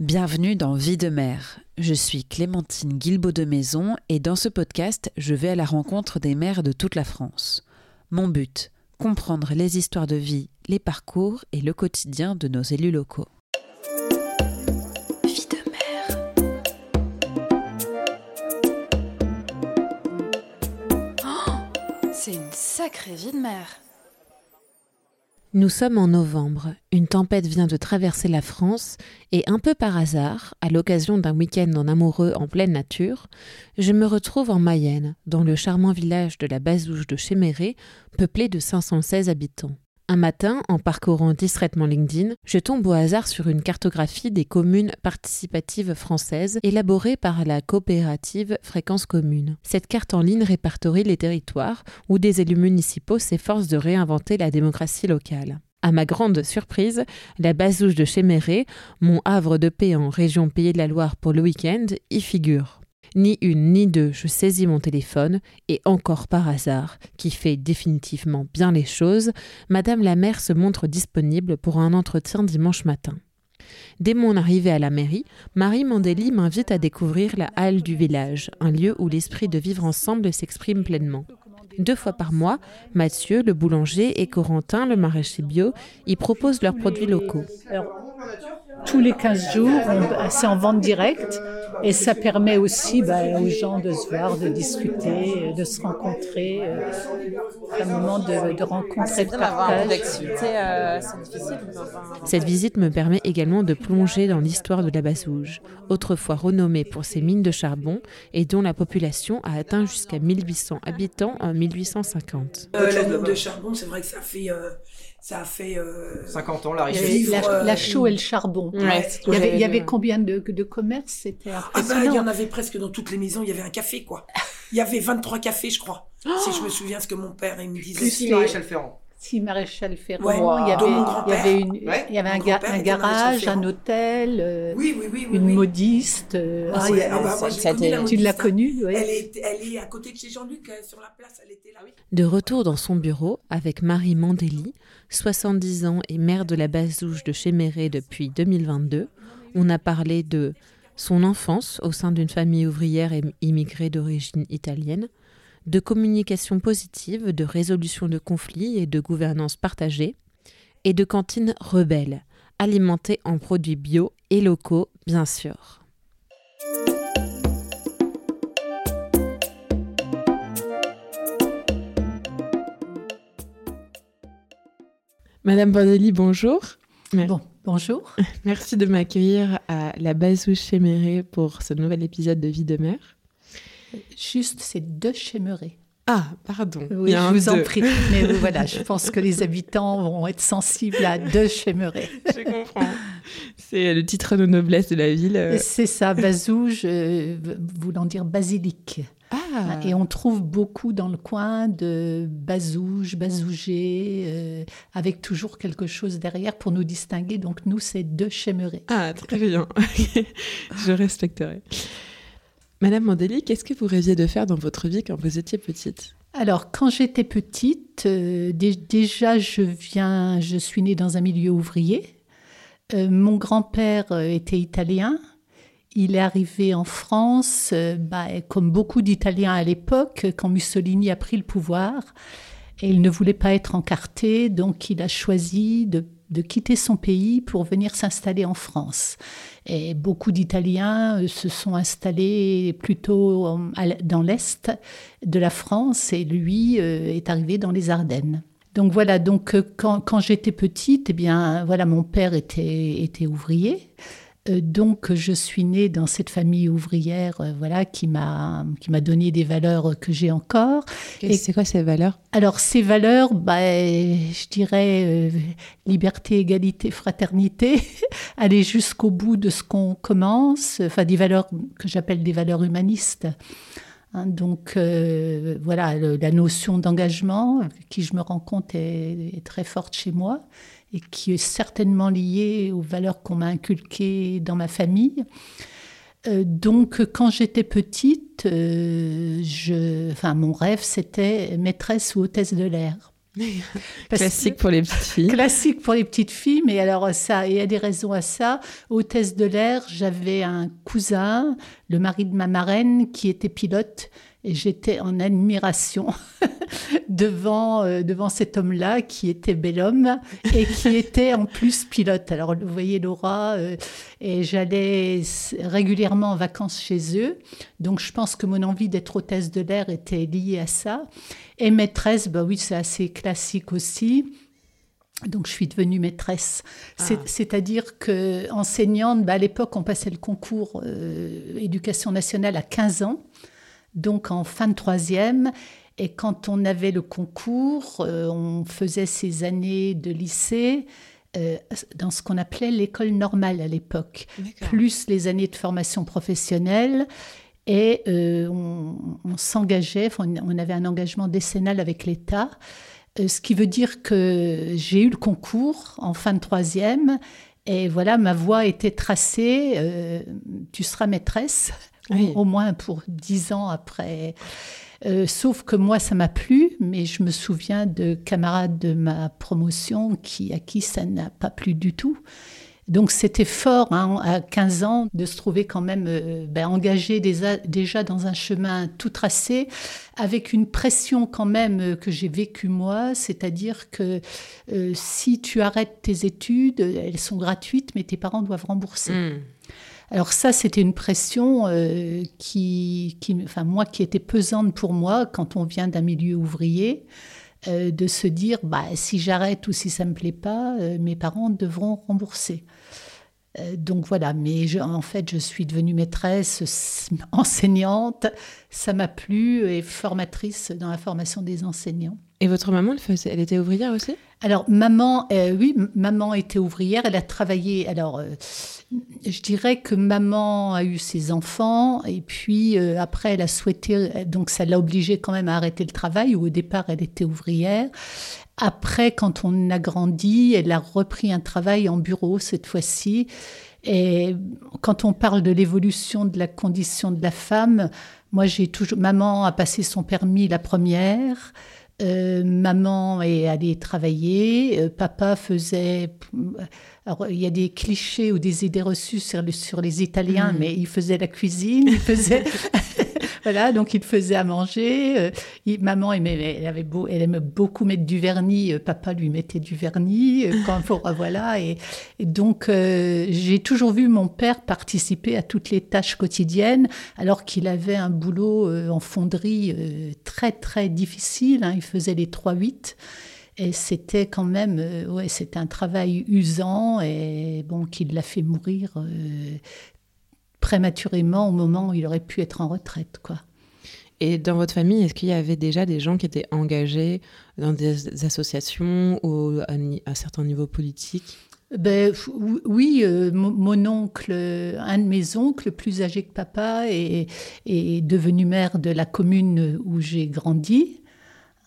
Bienvenue dans Vie de mère. Je suis Clémentine Guilbeault de Maison et dans ce podcast, je vais à la rencontre des mères de toute la France. Mon but, comprendre les histoires de vie, les parcours et le quotidien de nos élus locaux. Vie de. Oh, c'est une sacrée vie de mère. Nous sommes en novembre, une tempête vient de traverser la France et un peu par hasard, à l'occasion d'un week-end en amoureux en pleine nature, je me retrouve en Mayenne, dans le charmant village de la Bazouge de Chéméré, peuplé de 516 habitants. Un matin, en parcourant distraitement LinkedIn, je tombe au hasard sur une cartographie des communes participatives françaises élaborée par la coopérative Fréquence Commune. Cette carte en ligne répertorie les territoires où des élus municipaux s'efforcent de réinventer la démocratie locale. À ma grande surprise, la Bazouge de Chéméré, mon havre de paix en région Pays de la Loire pour le week-end, y figure. Ni une ni deux, je saisis mon téléphone, et encore par hasard, qui fait définitivement bien les choses, Madame la maire se montre disponible pour un entretien dimanche matin. Dès mon arrivée à la mairie, Marie Mandeli m'invite à découvrir la halle du village, un lieu où l'esprit de vivre ensemble s'exprime pleinement. Deux fois par mois, Mathieu, le boulanger, et Corentin, le maraîcher bio, y proposent leurs produits locaux tous les 15 jours, c'est en vente directe et ça permet aussi bah, aux gens de se voir, de discuter, de se rencontrer. Euh, un moment de, de rencontre et de partage. Euh, Cette visite me permet également de plonger dans l'histoire de la Bassouge, autrefois renommée pour ses mines de charbon et dont la population a atteint jusqu'à 1800 habitants en 1850. Euh, la mine de charbon, c'est vrai que ça fait ça a fait 50 ans la La, la, chaux et le charbon. il, y avait, combien de, de commerces C'était ah ben, Il y en avait presque dans toutes les maisons. Il y avait un café, quoi. Il y avait 23 cafés, je crois. si je me souviens ce que mon père il me disait. Plus les... Maréchal Ferrand. Si Maréchal Ferrand, il, y avait, il y avait, une, il y avait un, un garage, un hôtel, euh, oui, oui, oui, une modiste. Euh, ah, ah, bah, moi, tu l'as connue elle, est, elle est à côté de chez Jean-Luc, euh, sur la place, elle était là. De retour dans son bureau avec Marie Mandeli, 70 ans et mère de la Bazouge de Chéméré depuis 2022, on a parlé de son enfance au sein d'une famille ouvrière et immigrée d'origine italienne, de communication positive, de résolution de conflits et de gouvernance partagée, et de cantines rebelles, alimentées en produits bio et locaux, bien sûr. Madame Bordelli, bonjour. Bon, bonjour. Merci de m'accueillir à la Bazouche Chéméré pour ce nouvel épisode de Vie de mère. Juste, c'est de Chéméré. Ah, pardon. Oui, je vous en prie. Mais voilà, je pense que les habitants vont être sensibles à de Chéméré. Je comprends. C'est le titre de noblesse de la ville. C'est ça, Bazouge, voulant dire basilic. Ah. Et on trouve beaucoup dans le coin de bazouge, bazougé, euh, avec toujours quelque chose derrière pour nous distinguer. Donc nous, c'est de Chéméré. Ah, très bien. Je respecterai. Madame Mandeli, qu'est-ce que vous rêviez de faire dans votre vie quand vous étiez petite? Alors, quand j'étais petite, euh, déjà, je viens, je suis née dans un milieu ouvrier. Euh, mon grand-père était italien. Il est arrivé en France, bah, comme beaucoup d'Italiens à l'époque, quand Mussolini a pris le pouvoir. Et il ne voulait pas être encarté, donc il a choisi de quitter son pays pour venir s'installer en France. Beaucoup d'Italiens euh, se sont installés plutôt dans l'est de la France et lui euh, est arrivé dans les Ardennes. Donc voilà, donc euh, quand, j'étais petite, eh bien voilà, mon père était ouvrier. Euh, donc, je suis née dans cette famille ouvrière, euh, voilà, qui m'a qui m'a donné des valeurs que j'ai encore. Et, c'est quoi ces valeurs? Alors, ces valeurs, bah, je dirais euh, liberté, égalité, fraternité, aller jusqu'au bout de ce qu'on commence. Enfin, des valeurs que j'appelle des valeurs humanistes. Hein, donc voilà, la notion d'engagement, qui je me rends compte est, très forte chez moi et qui est certainement liée aux valeurs qu'on m'a inculquées dans ma famille. Euh, donc, quand j'étais petite, euh, je, enfin, mon rêve, c'était maîtresse ou hôtesse de l'air. Classique que- pour les petites filles. Classique pour les petites filles, mais alors ça, il y a des raisons à ça. Hôtesse de l'air, j'avais un cousin, le mari de ma marraine, qui était pilote, et j'étais en admiration devant, euh, devant cet homme-là, qui était bel homme, et qui était en plus pilote. Alors, vous voyez Laura, euh, et j'allais régulièrement en vacances chez eux, donc je pense que mon envie d'être hôtesse de l'air était liée à ça. Et maîtresse, bah oui, c'est assez classique aussi. Donc, je suis devenue maîtresse. Ah. C'est-à-dire que enseignante, bah, à l'époque, on passait le concours euh, éducation nationale à 15 ans, donc en fin de troisième. Et quand on avait le concours, euh, on faisait ses années de lycée euh, dans ce qu'on appelait l'école normale à l'époque plus les années de formation professionnelle. Et euh, on, on s'engageait, on on avait un engagement décennal avec l'État, ce qui veut dire que j'ai eu le concours en fin de troisième. Et voilà, ma voie était tracée. tu seras maîtresse, Oui. au, moins pour dix ans après. Euh, sauf que moi, ça m'a plu, mais je me souviens de camarades de ma promotion qui, à qui ça n'a pas plu du tout. Donc c'était fort hein, à 15 ans de se trouver quand même euh, ben, engagé déjà, déjà dans un chemin tout tracé, avec une pression quand même euh, que j'ai vécue moi, c'est-à-dire que euh, si tu arrêtes tes études, elles sont gratuites, mais tes parents doivent rembourser. Hmm. Alors ça, c'était une pression euh, qui, enfin moi, qui était pesante pour moi quand on vient d'un milieu ouvrier, euh, de se dire, bah, si j'arrête ou si ça me plaît pas, euh, mes parents devront rembourser. Donc voilà, mais en fait, je suis devenue maîtresse, enseignante, ça m'a plu et formatrice dans la formation des enseignants. Et votre maman, elle, faisait, elle était ouvrière aussi? Alors, maman, euh, oui, maman était ouvrière, elle a travaillé. Alors, euh, je dirais que maman a eu ses enfants, et puis euh, après, elle a souhaité, donc ça l'a obligée quand même à arrêter le travail, où au départ, elle était ouvrière. Après, quand on a grandi, elle a repris un travail en bureau cette fois-ci. Et quand on parle de l'évolution de la condition de la femme, moi, j'ai toujours. Maman a passé son permis la première. Euh, maman est allée travailler, euh, papa faisait. Alors, il y a des clichés ou des idées reçues sur, le- sur les Italiens, Mm. mais il faisait la cuisine, il faisait. voilà, donc il faisait à manger. euh, il- maman aimait, elle, avait beau, elle aimait beaucoup mettre du vernis, euh, papa lui mettait du vernis. euh, quand, pour- voilà, et, et donc euh, j'ai toujours vu mon père participer à toutes les tâches quotidiennes, alors qu'il avait un boulot euh, en fonderie euh, très très difficile. hein, il faisait les 3-8. Et c'était quand même, euh, ouais, c'était un travail usant et bon, qui l'a fait mourir euh, prématurément au moment où il aurait pu être en retraite, quoi. Et dans votre famille, est-ce qu'il y avait déjà des gens qui étaient engagés dans des associations ou à, à certains niveaux politiques? Ben, oui, euh, mon, mon oncle, un de mes oncles, plus âgé que papa, est, est devenu maire de la commune où j'ai grandi.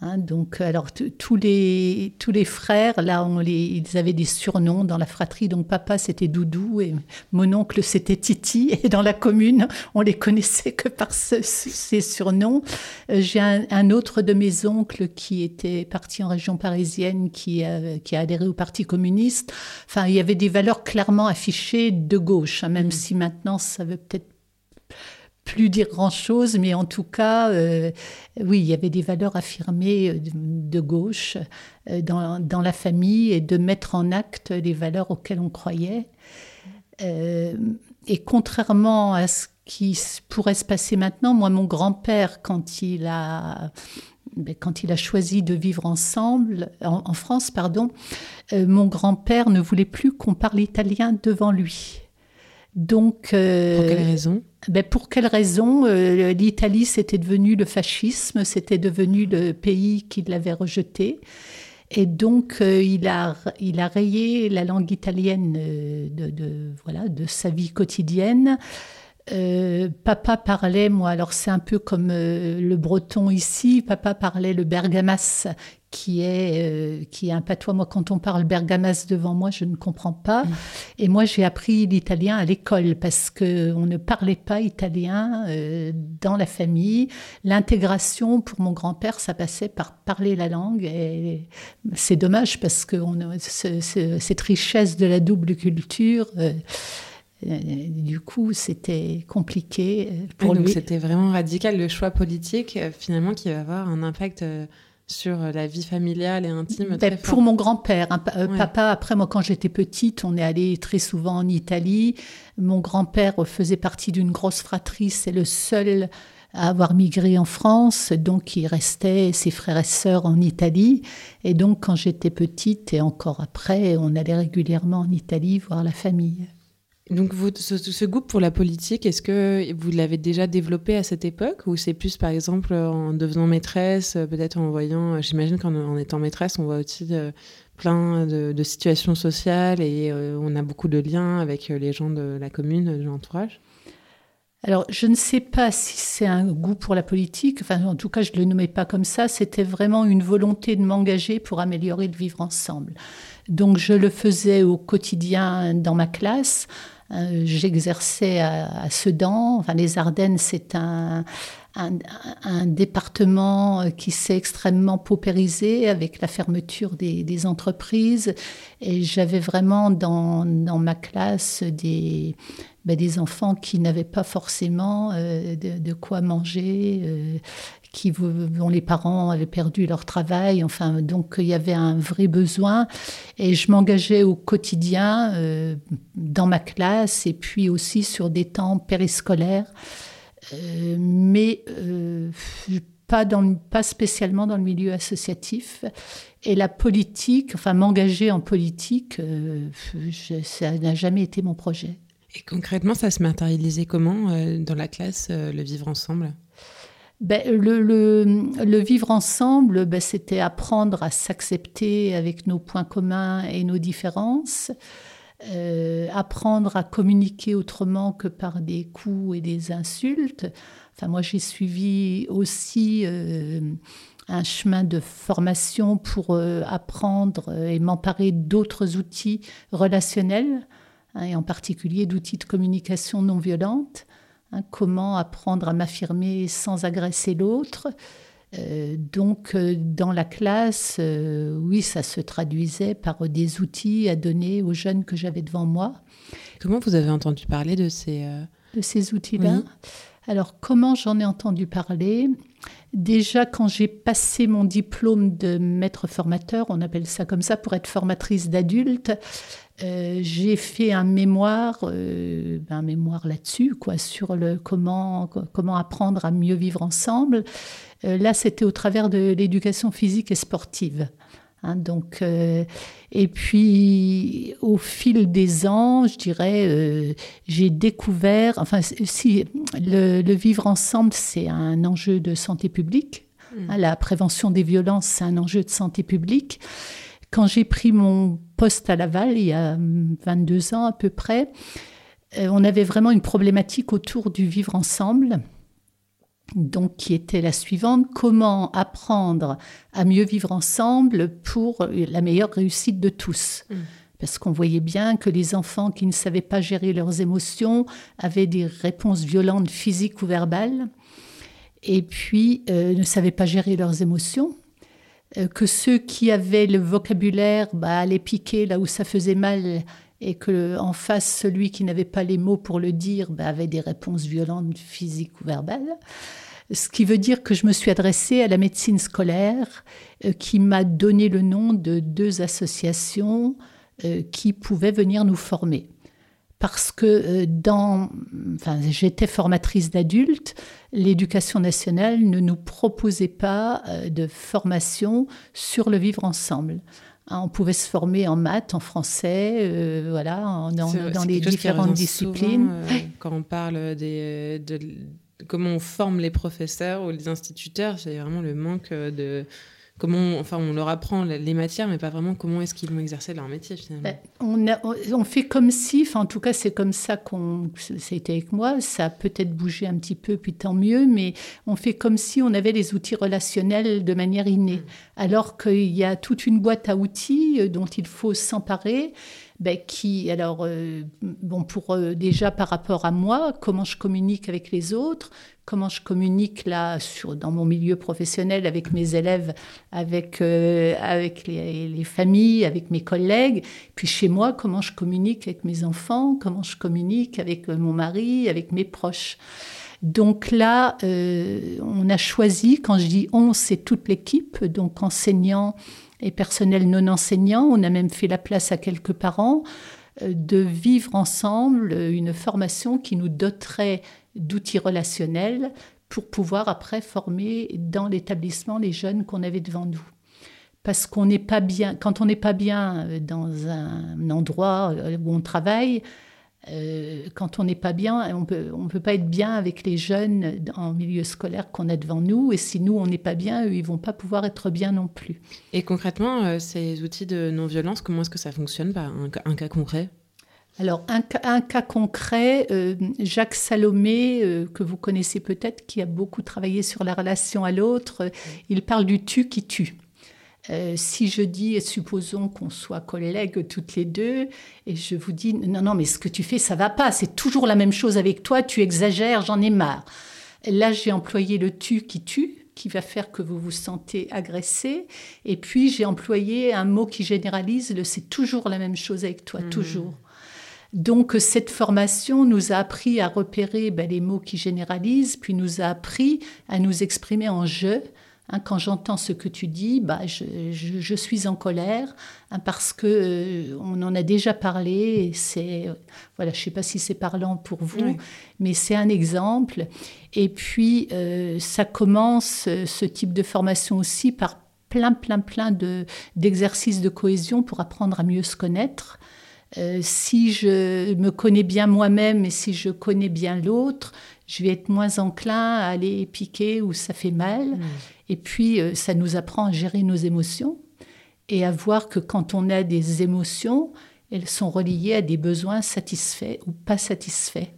Hein, donc, alors t- tous les tous les frères, là, on les, ils avaient des surnoms dans la fratrie. Donc, papa c'était Doudou et mon oncle c'était Titi. Et dans la commune, on les connaissait que par ce- ces surnoms. Euh, J'ai un, un autre de mes oncles qui était parti en région parisienne, qui a, qui a adhéré au Parti communiste. Enfin, il y avait des valeurs clairement affichées de gauche, hein, même si maintenant ça veut peut-être plus dire grand-chose, mais en tout cas, euh, oui, il y avait des valeurs affirmées euh, de, gauche euh, dans, la famille et de mettre en acte les valeurs auxquelles on croyait. Et contrairement à ce qui pourrait se passer maintenant, moi, mon grand-père, quand il a ben, quand il a choisi de vivre ensemble, en, en France, pardon, mon grand-père ne voulait plus qu'on parle italien devant lui. Donc, euh, Pour quelles raisons ben, pour quelle raison Euh, L'Italie, c'était devenu le fascisme, c'était devenu le pays qui l'avait rejeté. Et donc, euh, il, a, il a rayé la langue italienne de, de, voilà, de sa vie quotidienne. Euh, papa parlait, moi, alors c'est un peu comme euh, le breton ici, papa parlait le bergamas, qui est, euh, qui est un patois. Moi, quand on parle bergamas devant moi, je ne comprends pas. Mm. Et moi, j'ai appris l'italien à l'école parce qu'on ne parlait pas italien dans la famille. L'intégration, pour mon grand-père, ça passait par parler la langue. Et c'est dommage parce que on, cette richesse de la double culture du coup, c'était compliqué euh, pour lui. C'était vraiment radical le choix politique, euh, finalement, qui va avoir un impact sur la vie familiale et intime. Ben, pour mon grand-père, hein, papa, après moi quand j'étais petite, on est allé très souvent en Italie. Mon grand-père faisait partie d'une grosse fratrie, c'est le seul à avoir migré en France, donc il restait ses frères et sœurs en Italie. Et donc quand j'étais petite et encore après, on allait régulièrement en Italie voir la famille. Donc, vous, ce, goût pour la politique, est-ce que vous l'avez déjà développé à cette époque ou c'est plus, par exemple, en devenant maîtresse, peut-être en voyant, j'imagine qu'en étant maîtresse, on voit aussi euh, plein de, situations sociales et euh, on a beaucoup de liens avec euh, les gens de la commune, de l'entourage? Alors, je ne sais pas si c'est un goût pour la politique, enfin, en tout cas, je ne le nommais pas comme ça, c'était vraiment une volonté de m'engager pour améliorer le vivre ensemble. Donc, je le faisais au quotidien dans ma classe, euh, j'exerçais à, Sedan. Enfin, les Ardennes, c'est un, un, département euh, qui s'est extrêmement paupérisé avec la fermeture des, entreprises. Et j'avais vraiment dans, ma classe des, ben, des enfants qui n'avaient pas forcément euh, de, quoi manger, qui, dont les parents avaient perdu leur travail. Enfin, donc il y avait un vrai besoin. Et je m'engageais au quotidien euh, dans ma classe et puis aussi sur des temps périscolaires. Euh, mais euh, pas, dans, pas spécialement dans le milieu associatif. Et la politique, enfin m'engager en politique, ça n'a jamais été mon projet. Et concrètement, ça se matérialisait comment dans la classe, le vivre ensemble? Ben, le, le, vivre ensemble, ben, c'était apprendre à s'accepter avec nos points communs et nos différences, euh, apprendre à communiquer autrement que par des coups et des insultes. Enfin, moi, j'ai suivi aussi euh, un chemin de formation pour euh, apprendre et m'emparer d'autres outils relationnels, hein, et en particulier d'outils de communication non violente. Hein, comment apprendre à m'affirmer sans agresser l'autre. Euh, donc, euh, dans la classe, euh, oui, ça se traduisait par des outils à donner aux jeunes que j'avais devant moi. Comment vous avez entendu parler de ces, de ces outils-là Alors, comment j'en ai entendu parler? Déjà, quand j'ai passé mon diplôme de maître formateur, on appelle ça comme ça pour être formatrice d'adultes, euh, j'ai fait un mémoire, euh, ben, un mémoire là-dessus, quoi, sur le comment comment apprendre à mieux vivre ensemble. Euh, là, c'était au travers de l'éducation physique et sportive. Hein, donc, et puis au fil des ans, je dirais, j'ai découvert, enfin, si le, vivre ensemble, c'est un enjeu de santé publique. Mmh. Hein, la prévention des violences, c'est un enjeu de santé publique. Quand j'ai pris mon poste à Laval, il y a 22 ans à peu près, euh, on avait vraiment une problématique autour du vivre ensemble. Donc, qui était la suivante comment apprendre à mieux vivre ensemble pour la meilleure réussite de tous? Mmh. Parce qu'on voyait bien que les enfants qui ne savaient pas gérer leurs émotions avaient des réponses violentes physiques ou verbales, et puis euh, ne savaient pas gérer leurs émotions. Euh, que ceux qui avaient le vocabulaire bah, allaient piquer là où ça faisait mal et que en face celui qui n'avait pas les mots pour le dire bah, avait des réponses violentes physiques ou verbales. Ce qui veut dire que je me suis adressée à la médecine scolaire euh, qui m'a donné le nom de deux associations euh, qui pouvaient venir nous former parce que euh, dans, enfin, j'étais formatrice d'adultes, l'éducation nationale ne nous proposait pas de formation sur le vivre ensemble. Hein, on pouvait se former en maths, en français, euh, voilà, dans, les différentes disciplines. quand on parle des, de comment on forme les professeurs ou les instituteurs, c'est vraiment le manque de comment, enfin, on leur apprend les matières, mais pas vraiment comment est-ce qu'ils vont exercer leur métier finalement. Ben, on, a, on, fait comme si, enfin, en tout cas, c'est comme ça qu'on, été avec moi. Ça a peut-être bougé un petit peu, puis tant mieux, mais on fait comme si on avait les outils relationnels de manière innée, mm. alors qu'il y a toute une boîte à outils euh, dont il faut s'emparer ben, qui, alors, euh, bon, pour euh, déjà par rapport à moi, comment je communique avec les autres, comment je communique là dans mon milieu professionnel avec mes élèves, avec, euh, avec les, les, familles, avec mes collègues, puis chez moi, comment je communique avec mes enfants, comment je communique avec mon mari, avec mes proches. Donc là, on a choisi, quand je dis on, c'est toute l'équipe, donc enseignants, et personnel non enseignant. On a même fait la place à quelques parents euh, de vivre ensemble une formation qui nous doterait d'outils relationnels pour pouvoir après former dans l'établissement les jeunes qu'on avait devant nous. Parce qu'on n'est pas bien, quand on n'est pas bien dans un endroit où on travaille, euh, quand on n'est pas bien, on peut, ne peut pas être bien avec les jeunes en milieu scolaire qu'on a devant nous. Et si nous, on n'est pas bien, eux, ils vont pas pouvoir être bien non plus. Et concrètement, euh, ces outils de non-violence, comment est-ce que ça fonctionne un, cas concret? Alors, un, cas concret, euh, Jacques Salomé, que vous connaissez peut-être, qui a beaucoup travaillé sur la relation à l'autre, il parle du tu qui tue. Euh, si je dis, supposons qu'on soit collègues toutes les deux, et je vous dis, non, non, mais ce que tu fais, ça va pas, c'est toujours la même chose avec toi, tu exagères, j'en ai marre. Là, j'ai employé le tu qui tue, qui va faire que vous vous sentez agressé, et puis j'ai employé un mot qui généralise le c'est toujours la même chose avec toi, mmh. toujours. Donc cette formation nous a appris à repérer ben, les mots qui généralisent, puis nous a appris à nous exprimer en je, Hein, quand j'entends ce que tu dis, bah, je, suis en colère hein, parce que euh, on en a déjà parlé. C'est voilà, je sais pas si c'est parlant pour vous, mais c'est un exemple. Et puis euh, ça commence ce type de formation aussi par plein, plein, plein de d'exercices de cohésion pour apprendre à mieux se connaître. Euh, si je me connais bien moi-même et si je connais bien l'autre, je vais être moins enclin à aller piquer où ça fait mal. Mmh. Et puis, euh, ça nous apprend à gérer nos émotions et à voir que quand on a des émotions, elles sont reliées à des besoins satisfaits ou pas satisfaits.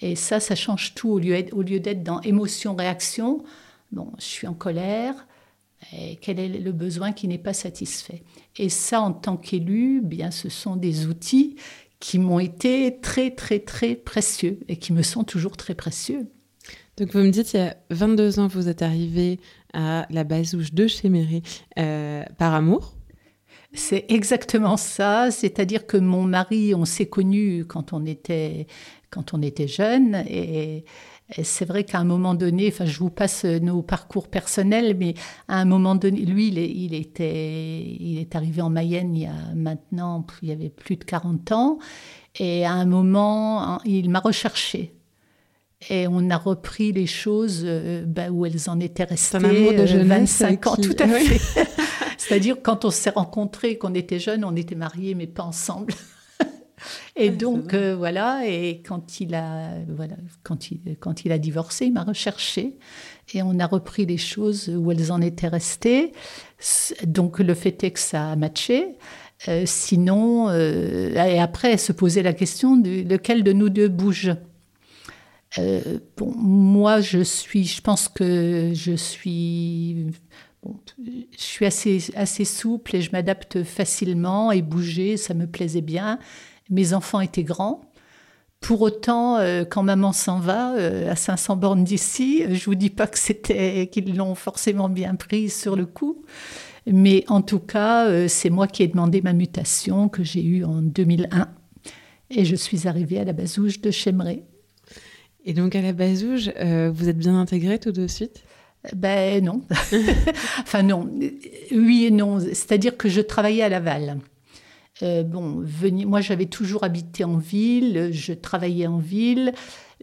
Et ça, ça change tout. Au lieu, d'être dans émotion-réaction, bon, je suis en colère, quel est le besoin qui n'est pas satisfait? Et ça, en tant qu'élu, bien, ce sont des outils qui m'ont été très, très, très précieux et qui me sont toujours très précieux. Donc vous me dites, il y a 22 ans, vous êtes arrivé à la Bazouche de Chéméré euh, par amour. C'est exactement ça, c'est-à-dire que mon mari, on s'est connus quand on était quand on était jeune et, c'est vrai qu'à un moment donné, enfin je vous passe nos parcours personnels, mais à un moment donné, lui il, il était il est arrivé en Mayenne il y a maintenant il y avait plus de 40 ans. Et à un moment il m'a recherché et on a repris les choses euh, bah, où elles en étaient restées. Un amour de euh, jeunesse. 25 ans, tout à fait. C'est-à-dire, quand on s'est rencontrés, qu'on était jeunes, on était mariés, mais pas ensemble. et donc, euh, voilà, et quand il a, voilà, quand il, quand il a divorcé, il m'a recherché. Et on a repris les choses où elles en étaient restées. Donc, le fait est que ça a matché. sinon, et après, se posait la question de lequel de nous deux bouge? Euh, bon, moi, je suis, je pense que je suis, je suis assez, assez souple et je m'adapte facilement et bouger, ça me plaisait bien. Mes enfants étaient grands. Pour autant, euh, quand maman s'en va euh, à 500 bornes d'ici, je vous dis pas que c'était qu'ils l'ont forcément bien prise sur le coup, mais en tout cas, c'est moi qui ai demandé ma mutation que j'ai eue en 2001 et je suis arrivée à la Bazouge de Chemeray. Et donc à la Bazouge, euh, vous êtes bien intégré tout de suite? Ben non. enfin non. Oui et non. C'est-à-dire que je travaillais à Laval. Euh, bon, moi j'avais toujours habité en ville, je travaillais en ville.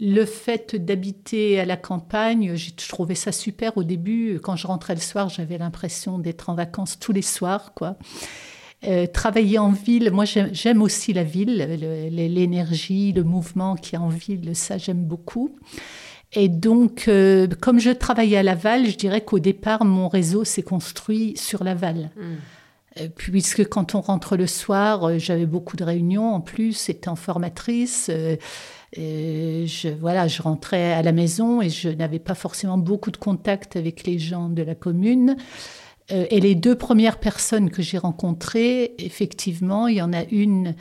Le fait d'habiter à la campagne, j'ai trouvé ça super au début. Quand je rentrais le soir, j'avais l'impression d'être en vacances tous les soirs, quoi. Euh, travailler en ville, moi j'aime aussi la ville, l'énergie, le mouvement qui est en ville, ça j'aime beaucoup. Et donc, euh, comme je travaillais à Laval, je dirais qu'au départ, mon réseau s'est construit sur Laval. Euh, Puisque quand on rentre le soir, j'avais beaucoup de réunions en plus, étant formatrice. euh, et je, voilà, je rentrais à la maison et je n'avais pas forcément beaucoup de contact avec les gens de la commune. Euh, et les deux premières personnes que j'ai rencontrées, effectivement, il y en a une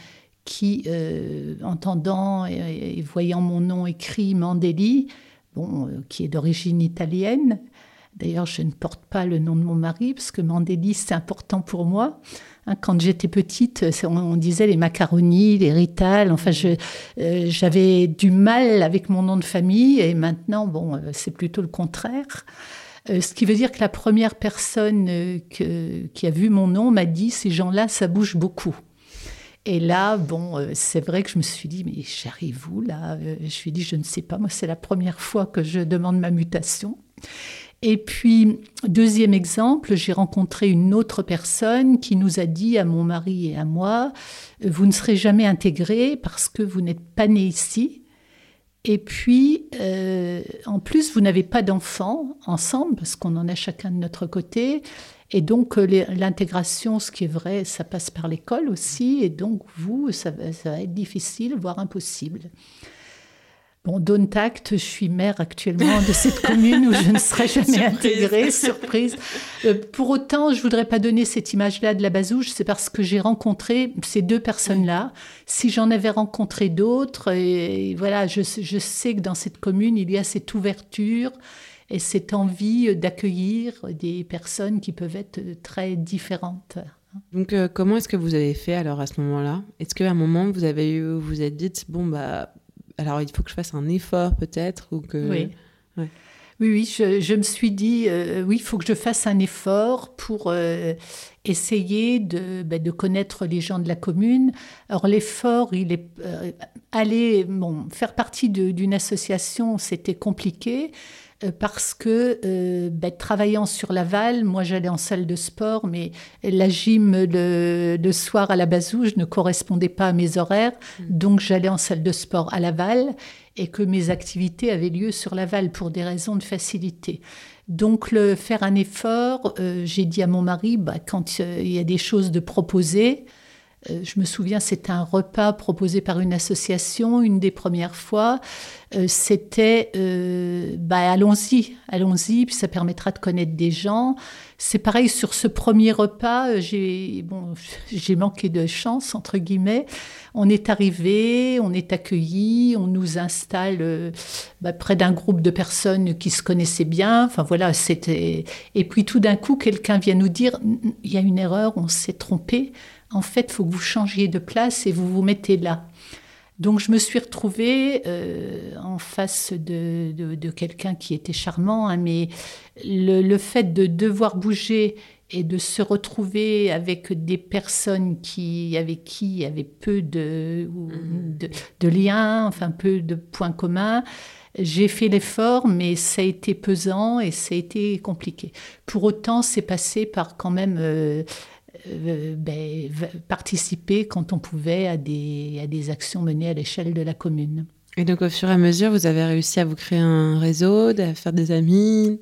qui, euh, entendant et, voyant mon nom écrit Mandeli, bon, euh, qui est d'origine italienne. D'ailleurs, je ne porte pas le nom de mon mari parce que Mandeli, c'est important pour moi. Hein, quand j'étais petite, on, disait les macaronis, les ritales. Enfin, euh, j'avais du mal avec mon nom de famille et maintenant, bon, c'est plutôt le contraire. Euh, ce qui veut dire que la première personne euh, qui a vu mon nom m'a dit ces gens-là, ça bouge beaucoup. Et là, bon, euh, c'est vrai que je me suis dit, mais j'arrive où là Je lui ai dit, je ne sais pas, moi c'est la première fois que je demande ma mutation. Et puis, deuxième exemple, j'ai rencontré une autre personne qui nous a dit à mon mari et à moi, vous ne serez jamais intégrés parce que vous n'êtes pas nés ici. Et puis, euh, en plus, vous n'avez pas d'enfants ensemble, parce qu'on en a chacun de notre côté. Et donc, euh, l'intégration, ce qui est vrai, ça passe par l'école aussi. Et donc, vous, ça va être difficile, voire impossible. Bon, don't act, je suis maire actuellement de cette commune où je ne serai jamais Surprise. intégrée, surprise. Euh, pour autant, je voudrais pas donner cette image-là de la bazouge, c'est parce que j'ai rencontré ces deux personnes-là. Si j'en avais rencontré d'autres, et, voilà, je, sais- je sais que dans cette commune, il y a cette ouverture et cette envie d'accueillir des personnes qui peuvent être très différentes. Donc, euh, comment est-ce que vous avez fait alors à ce moment-là? Est-ce qu'à un moment, vous avez eu, vous vous êtes dit, bon, bah, alors il faut que je fasse un effort peut-être ou que... Oui. Ouais. Oui, oui, je, je me suis dit, euh, oui, il faut que je fasse un effort pour euh, essayer de, ben, de connaître les gens de la commune. Alors l'effort, il est euh, aller, bon, faire partie d'une association, c'était compliqué. Euh, Parce que euh, ben, travaillant sur Laval, moi j'allais en salle de sport, mais la gym le, le soir à la bazouge ne correspondait pas à mes horaires, donc j'allais en salle de sport à Laval et que mes activités avaient lieu sur Laval pour des raisons de facilité. Donc, le, faire un effort, euh, j'ai dit à mon mari, bah, quand euh, il y a des choses de proposer, je me souviens, c'était un repas proposé par une association, une des premières fois. Euh, c'était, euh, bah, allons-y, allons-y, puis ça permettra de connaître des gens. C'est pareil sur ce premier repas, euh, j'ai bon, j'ai manqué de chance entre guillemets. On est arrivé, on est accueilli, on nous installe euh, bah, près d'un groupe de personnes qui se connaissaient bien. Enfin voilà, c'était. Et puis tout d'un coup, quelqu'un vient nous dire il y a une erreur, on s'est trompé. En fait, il faut que vous changiez de place et vous vous mettez là. Donc je me suis retrouvée euh, en face de, de, de quelqu'un qui était charmant, hein, mais le, le fait de devoir bouger et de se retrouver avec des personnes qui, avec qui il y avait peu de, ou- de, de liens, enfin peu de points communs, j'ai fait l'effort, mais ça a été pesant et ça a été compliqué. Pour autant, c'est passé par quand même euh, euh, ben, participer quand on pouvait à des, à des actions menées à l'échelle de la commune. Et donc, au fur et à mesure, vous avez réussi à vous créer un réseau, à faire des amis?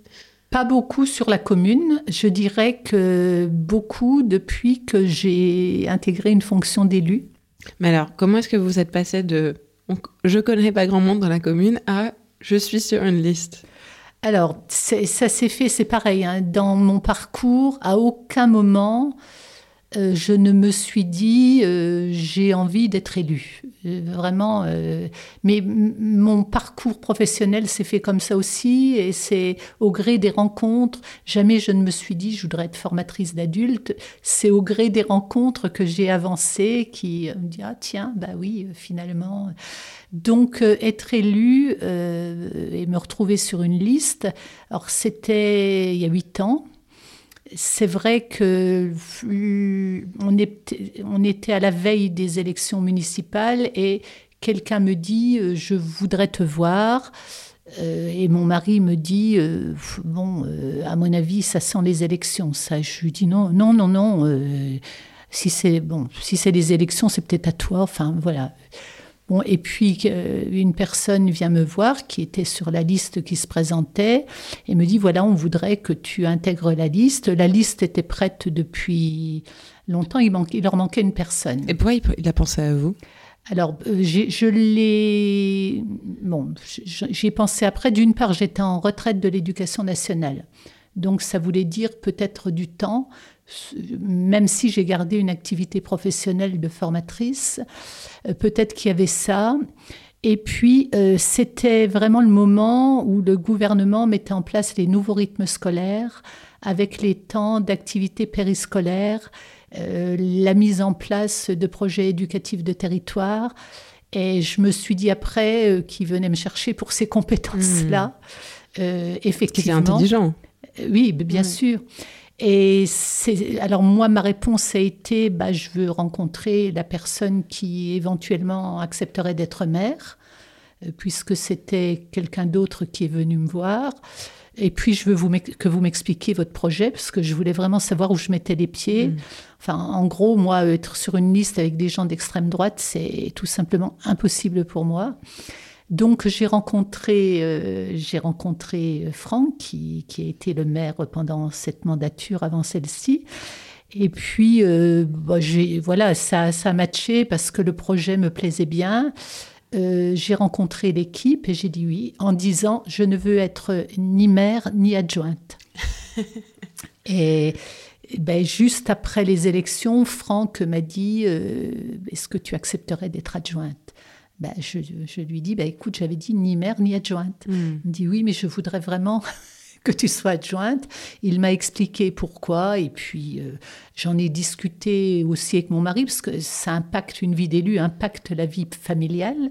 Pas beaucoup sur la commune. Je dirais que beaucoup depuis que j'ai intégré une fonction d'élu. Mais alors, comment est-ce que vous êtes passé de je connais pas grand monde dans la commune à je suis sur une liste Alors, ça s'est fait, c'est pareil. hein. Dans mon parcours, à aucun moment, euh, je ne me suis dit euh, j'ai envie d'être élu. Euh, vraiment. mais mon parcours professionnel s'est fait comme ça aussi, et c'est au gré des rencontres. Jamais je ne me suis dit je voudrais être formatrice d'adultes. C'est au gré des rencontres que j'ai avancé, qui me dit ah tiens bah oui finalement. Donc être élu euh, et me retrouver sur une liste. Alors c'était il y a huit ans. C'est vrai que on était, à la veille des élections municipales et quelqu'un me dit euh, je voudrais te voir. Euh, et mon mari me dit euh, bon à mon avis ça sent les élections. Ça je lui dis non non non non si c'est bon si c'est les élections c'est peut-être à toi. Enfin voilà Bon, et puis euh, une personne vient me voir qui était sur la liste qui se présentait et me dit voilà, on voudrait que tu intègres la liste. La liste était prête depuis longtemps, il, manquait, il leur manquait une personne. Et pourquoi il, a pensé à vous? Alors, euh, je l'ai. Bon, j'y ai pensé après. D'une part, j'étais en retraite de l'éducation nationale. Donc, ça voulait dire peut-être du temps, même si j'ai gardé une activité professionnelle de formatrice. euh, Peut-être qu'il y avait ça. Et puis, euh, c'était vraiment le moment où le gouvernement mettait en place les nouveaux rythmes scolaires avec les temps d'activité périscolaire, euh, la mise en place de projets éducatifs de territoire. Et je me suis dit après euh, qu'il venait me chercher pour ces compétences-là. Qui était effectivement. intelligent. Oui, bien sûr. Et c'est alors moi ma réponse a été bah, je veux rencontrer la personne qui éventuellement accepterait d'être mère euh, puisque c'était quelqu'un d'autre qui est venu me voir. Et puis je veux vous que vous m'expliquiez votre projet parce que je voulais vraiment savoir où je mettais les pieds. Mm. Enfin en gros moi être sur une liste avec des gens d'extrême droite c'est tout simplement impossible pour moi. Donc j'ai rencontré, euh, j'ai rencontré Franck, qui, qui a été le maire pendant cette mandature avant celle-ci. Et puis, euh, bah, voilà, ça, ça a matché parce que le projet me plaisait bien. Euh, j'ai rencontré l'équipe et j'ai dit oui, en disant je ne veux être ni maire ni adjointe. et ben, juste après les élections, Franck m'a dit euh, est-ce que tu accepterais d'être adjointe? Ben, je, je lui dis, ben, écoute, j'avais dit ni maire ni adjointe. Mm. Il me dit, oui, mais je voudrais vraiment que tu sois adjointe. Il m'a expliqué pourquoi, et puis euh, j'en ai discuté aussi avec mon mari, parce que ça impacte une vie d'élu, impacte la vie familiale.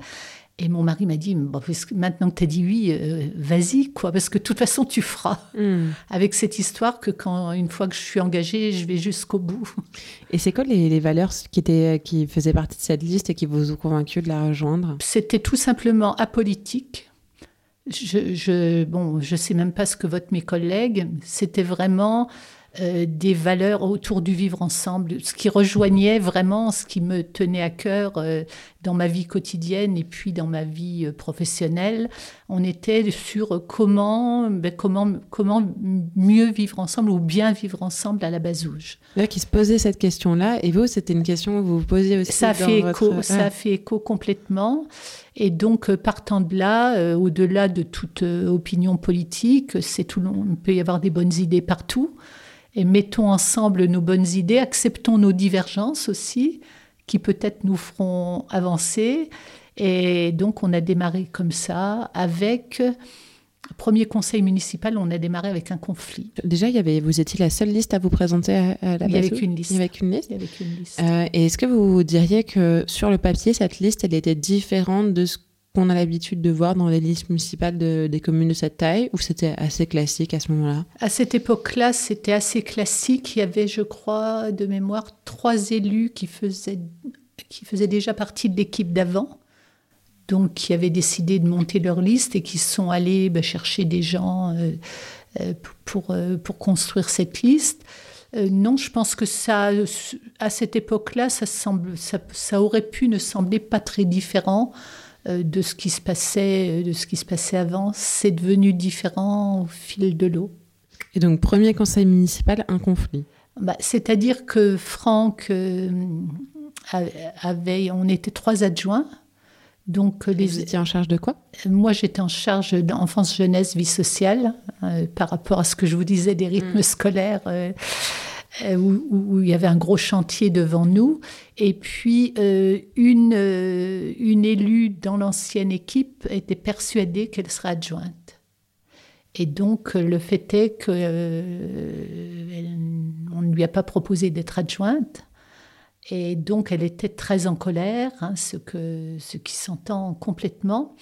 Et mon mari m'a dit, Bon, parce que maintenant que tu as dit oui, euh, vas-y, quoi, parce que de toute façon, tu feras. Mm. Avec cette histoire que quand, une fois que je suis engagée, je vais jusqu'au bout. Et c'est quoi les, les valeurs qui, étaient, qui faisaient partie de cette liste et qui vous ont convaincu de la rejoindre? C'était tout simplement apolitique. Je, je, bon, je sais même pas ce que votent mes collègues. C'était vraiment euh, des valeurs autour du vivre ensemble, ce qui rejoignait vraiment ce qui me tenait à cœur euh, dans ma vie quotidienne et puis dans ma vie euh, professionnelle. On était sur comment, ben, comment, comment mieux vivre ensemble ou bien vivre ensemble à la Bazouge. Là, qui se posait cette question-là, et vous, c'était une question que vous vous posiez aussi Ça dans fait votre- écho, ça fait écho complètement. Et donc, partant de là, euh, au-delà de toute opinion politique, c'est tout monde- il peut y avoir des bonnes idées partout. Et mettons ensemble nos bonnes idées, acceptons nos divergences aussi, qui peut-être nous feront avancer. Et donc, on a démarré comme ça, avec premier conseil municipal, on a démarré avec un conflit. Déjà, il y avait, vous étiez la seule liste à vous présenter à, à la Il y avait qu'une liste. Il y avait qu'une liste. Il y avait qu'une liste. Euh, et est-ce que vous diriez que sur le papier, cette liste, elle était différente de ce qu'on a l'habitude de voir dans les listes municipales de- des communes de cette taille, ou c'était assez classique à ce moment-là? À cette époque-là, c'était assez classique. Il y avait, je crois, de mémoire, trois élus qui faisaient, qui faisaient déjà partie de l'équipe d'avant, donc qui avaient décidé de monter leur liste et qui sont allés bah, chercher des gens euh, euh, pour, euh, pour construire cette liste. Non, je pense que ça, à cette époque-là, ça, semble, ça, ça aurait pu ne sembler pas très différent de ce qui se passait, de ce qui se passait avant. C'est devenu différent au fil de l'eau. Et donc, premier conseil municipal, un conflit. Bah, C'est-à-dire que Franck euh, avait, on était trois adjoints. Donc Vous les, étiez en charge de quoi? Moi j'étais en charge d'enfance, jeunesse, vie sociale, euh, par rapport à ce que je vous disais des rythmes Mm. scolaires. euh, euh, où, où il y avait un gros chantier devant nous. Et puis, euh, une, euh, une élue dans l'ancienne équipe était persuadée qu'elle serait adjointe. Et donc, le fait est que euh, elle- on ne lui a pas proposé d'être adjointe. Et donc, elle était très en colère, hein, ce, que, ce qui s'entend complètement.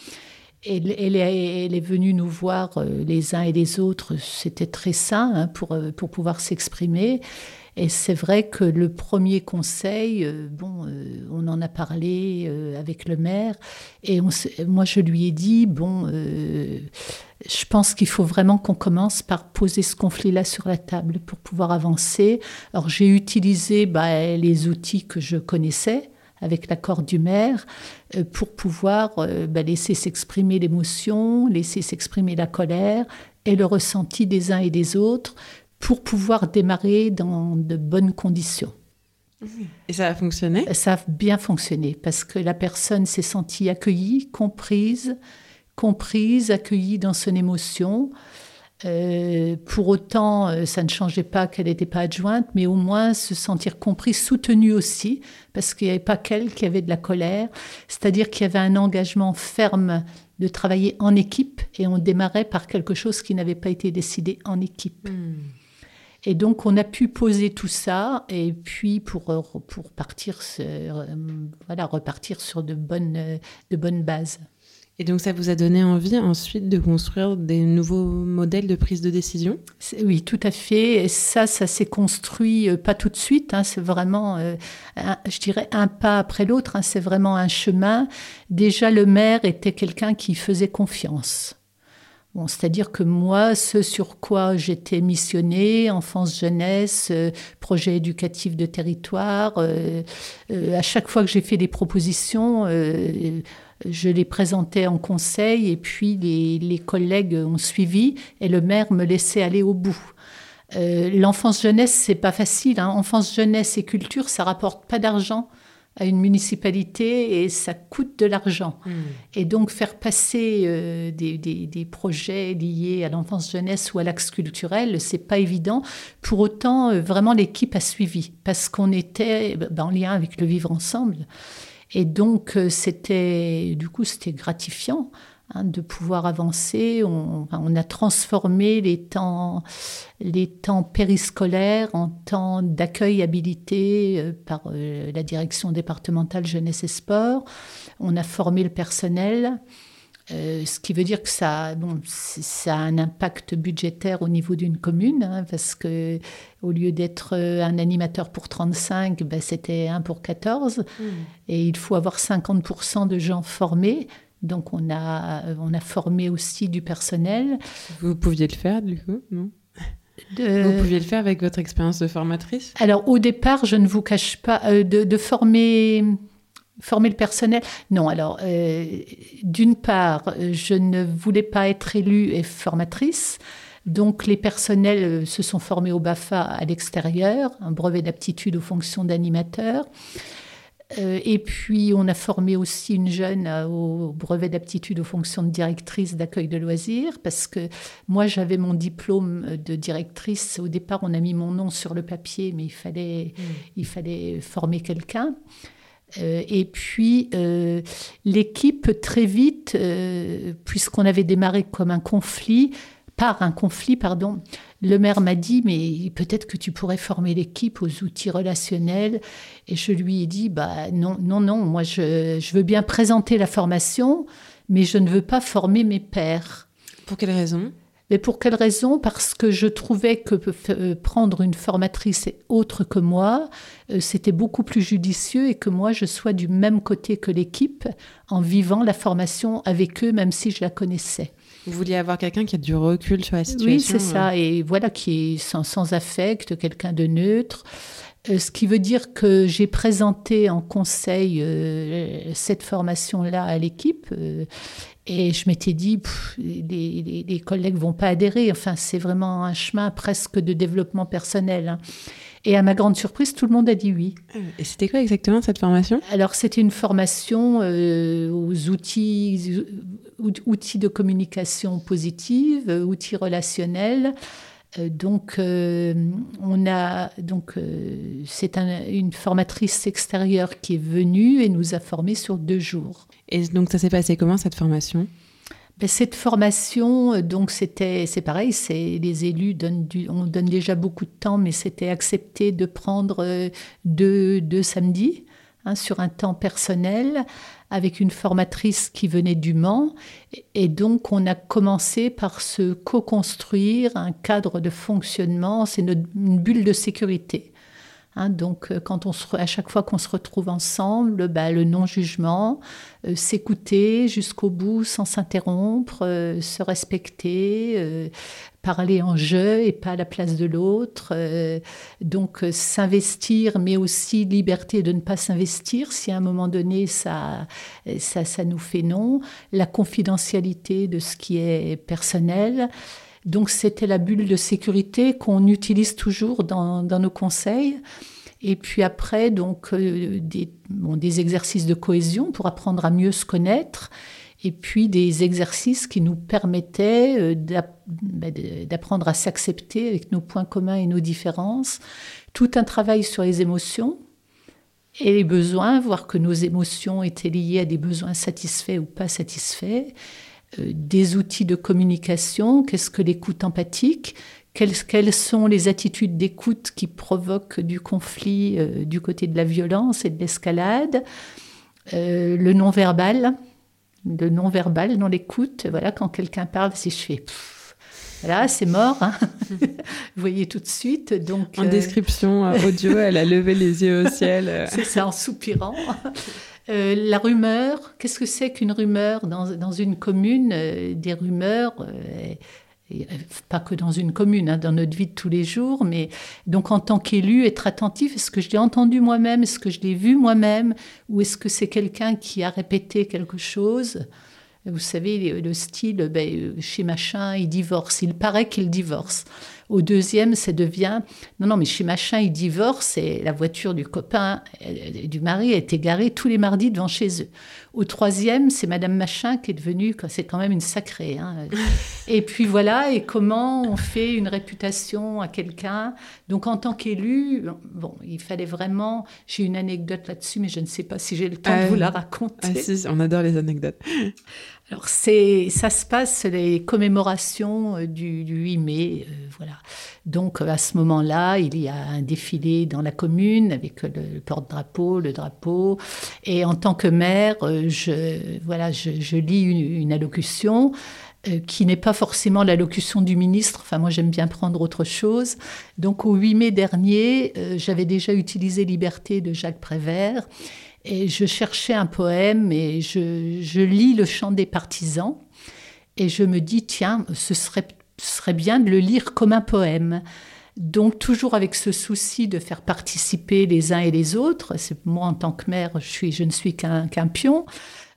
Elle, elle est, elle est venue nous voir euh, les uns et les autres. C'était très sain hein, pour, euh, pour pouvoir s'exprimer. Et c'est vrai que le premier conseil, euh, bon, on en a parlé avec le maire. Et on moi, je lui ai dit, bon, euh, je pense qu'il faut vraiment qu'on commence par poser ce conflit-là sur la table pour pouvoir avancer. Alors, j'ai utilisé bah, les outils que je connaissais avec l'accord du maire, euh, pour pouvoir euh, bah, laisser s'exprimer l'émotion, laisser s'exprimer la colère et le ressenti des uns et des autres, pour pouvoir démarrer dans de bonnes conditions. Et ça a fonctionné? Ça a bien fonctionné parce que la personne s'est sentie accueillie, comprise, comprise, accueillie dans son émotion. Euh, pour autant, euh, ça ne changeait pas qu'elle n'était pas adjointe, mais au moins se sentir comprise, soutenue aussi, parce qu'il n'y avait pas qu'elle qui avait de la colère, c'est-à-dire qu'il y avait un engagement ferme de travailler en équipe, et on démarrait par quelque chose qui n'avait pas été décidé en équipe. Hmm. Et donc, on a pu poser tout ça, et puis pour, pour partir, euh, voilà, repartir sur de bonnes, de bonnes bases. Et donc ça vous a donné envie ensuite de construire des nouveaux modèles de prise de décision? Oui, tout à fait. Et ça, ça s'est construit euh, pas tout de suite. Hein. c'est vraiment, euh, je dirais, un pas après l'autre. Hein. c'est vraiment un chemin. Déjà, le maire était quelqu'un qui faisait confiance. C'est-à-dire que moi, ce sur quoi j'étais missionnée, enfance, jeunesse, euh, projet éducatif de territoire, à chaque fois que j'ai fait des propositions, je les présentais en conseil et puis les, collègues ont suivi et le maire me laissait aller au bout. Euh, l'enfance jeunesse, c'est pas facile. Hein. Enfance jeunesse et culture, ça rapporte pas d'argent à une municipalité et ça coûte de l'argent. Hmm. Et donc faire passer euh, des, projets liés à l'enfance jeunesse ou à l'axe culturel, c'est pas évident. Pour autant, euh, vraiment l'équipe a suivi parce qu'on était ben, en lien avec le vivre ensemble. Et donc, euh, c'était, du coup, c'était gratifiant hein, de pouvoir avancer. On, a transformé les temps, les temps périscolaires en temps d'accueil habilité euh, par euh, la direction départementale jeunesse et sport. On a formé le personnel. Euh, ce qui veut dire que ça, bon, ça a un impact budgétaire au niveau d'une commune, hein, parce que au lieu d'être euh, un animateur pour 35, ben, c'était un pour 14. Hmm. Et il faut avoir 50% de gens formés. Donc on a, on a formé aussi du personnel. Vous pouviez le faire du coup, non? Vous pouviez le faire avec votre expérience de formatrice? Alors au départ, je ne vous cache pas, euh, de, de former Former le personnel Non, alors, euh, d'une part, je ne voulais pas être élue et formatrice. Donc, les personnels euh, se sont formés au BAFA à l'extérieur, un brevet d'aptitude aux fonctions d'animateur. Euh, et puis, on a formé aussi une jeune au brevet d'aptitude aux fonctions de directrice d'accueil de loisirs, parce que moi, j'avais mon diplôme de directrice. Au départ, on a mis mon nom sur le papier, mais il fallait, mmh. il fallait former quelqu'un. Euh, et puis, euh, l'équipe, très vite, euh, puisqu'on avait démarré comme un conflit, par un conflit, pardon, le maire m'a dit, mais peut-être que tu pourrais former l'équipe aux outils relationnels. Et je lui ai dit, bah non, non, non, moi je, je veux bien présenter la formation, mais je ne veux pas former mes pairs. Pour quelle raison? Mais pour quelle raison? Parce que je trouvais que euh, prendre une formatrice autre que moi, euh, c'était beaucoup plus judicieux et que moi, je sois du même côté que l'équipe en vivant la formation avec eux, même si je la connaissais. Vous vouliez avoir quelqu'un qui a du recul sur la situation Oui, c'est ça. Et voilà, qui est sans, sans affect, quelqu'un de neutre. Euh, ce qui veut dire que j'ai présenté en conseil cette formation-là à l'équipe et je m'étais dit, les, les, collègues vont pas adhérer. Enfin, c'est vraiment un chemin presque de développement personnel. Hein. Et à ma grande surprise, tout le monde a dit oui. Euh, et c'était quoi exactement cette formation? Alors, c'était une formation euh, aux outils, outils de communication positive, outils relationnels. Euh, donc, on a donc c'est une formatrice extérieure qui est venue et nous a formés sur deux jours. Et donc ça s'est passé comment cette formation? Ben, cette formation, euh, donc c'était, c'est pareil, c'est les élus donnent du, on donne déjà beaucoup de temps, mais c'était accepté de prendre euh, deux, deux samedis hein, sur un temps personnel avec une formatrice qui venait du Mans. Et donc on a commencé par se co-construire un cadre de fonctionnement, c'est une bulle de sécurité Hein, donc, euh, quand on se, à chaque fois qu'on se retrouve ensemble, bah, le non-jugement, euh, s'écouter jusqu'au bout sans s'interrompre, euh, se respecter, parler en jeu et pas à la place de l'autre. donc, s'investir, mais aussi liberté de ne pas s'investir si à un moment donné ça, ça, ça nous fait non. La confidentialité de ce qui est personnel. Donc c'était la bulle de sécurité qu'on utilise toujours dans, nos conseils. Et puis après, donc euh, des, des, exercices de cohésion pour apprendre à mieux se connaître. Et puis des exercices qui nous permettaient euh, bah, d'apprendre à s'accepter avec nos points communs et nos différences. Tout un travail sur les émotions et les besoins, voir que nos émotions étaient liées à des besoins satisfaits ou pas satisfaits. Euh, des outils de communication, qu'est-ce que l'écoute empathique, quelles, sont les attitudes d'écoute qui provoquent du conflit euh, du côté de la violence et de l'escalade, le non-verbal, le non-verbal dans l'écoute, voilà, quand quelqu'un parle, si je fais... voilà, c'est mort. Hein. Vous voyez tout de suite. Donc, en description audio, elle a levé les yeux au ciel. c'est ça, en soupirant. Euh, la rumeur, qu'est-ce que c'est qu'une rumeur dans, une commune euh, Des rumeurs, euh, pas que dans une commune, hein, dans notre vie de tous les jours, mais donc en tant qu'élu, être attentif, est-ce que je l'ai entendu moi-même, est-ce que je l'ai vu moi-même, ou est-ce que c'est quelqu'un qui a répété quelque chose? Vous savez, le style, ben, chez machin, il divorce. Il paraît qu'il divorce. Au deuxième, ça devient non, non, mais chez machin, il divorce et la voiture du copain, euh, du mari, est égarée tous les mardis devant chez eux. Au troisième, c'est Madame Machin qui est devenue, c'est quand même une sacrée. Hein. et puis voilà, et comment on fait une réputation à quelqu'un. Donc en tant qu'élu, bon, il fallait vraiment. J'ai une anecdote là-dessus, mais je ne sais pas si j'ai le temps de vous la raconter. Ah si, on adore les anecdotes. Alors c'est, ça se passe les commémorations euh, du, 8 mai, euh, voilà. Donc à ce moment-là, il y a un défilé dans la commune avec le, porte-drapeau, le drapeau, et en tant que maire, euh, je voilà, je, lis une, allocution qui n'est pas forcément l'allocution du ministre. Enfin, moi, j'aime bien prendre autre chose. Donc, au 8 mai dernier, j'avais déjà utilisé Liberté de Jacques Prévert. Et je cherchais un poème et je, lis le chant des partisans et je me dis, tiens, ce serait, serait bien de le lire comme un poème. Donc toujours avec ce souci de faire participer les uns et les autres. Moi en tant que mère, je, suis, je ne suis qu'un pion.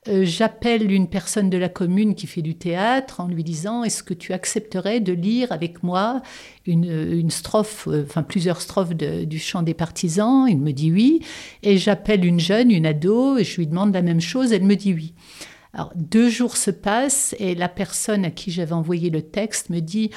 Euh, j'appelle une personne de la commune qui fait du théâtre en lui disant Est-ce que tu accepterais de lire avec moi une, strophe, euh, enfin plusieurs strophes du chant des partisans? Il me dit oui. Et j'appelle une jeune, une ado, et je lui demande la même chose. Elle me dit oui. Alors, deux jours se passent et la personne à qui j'avais envoyé le texte me dit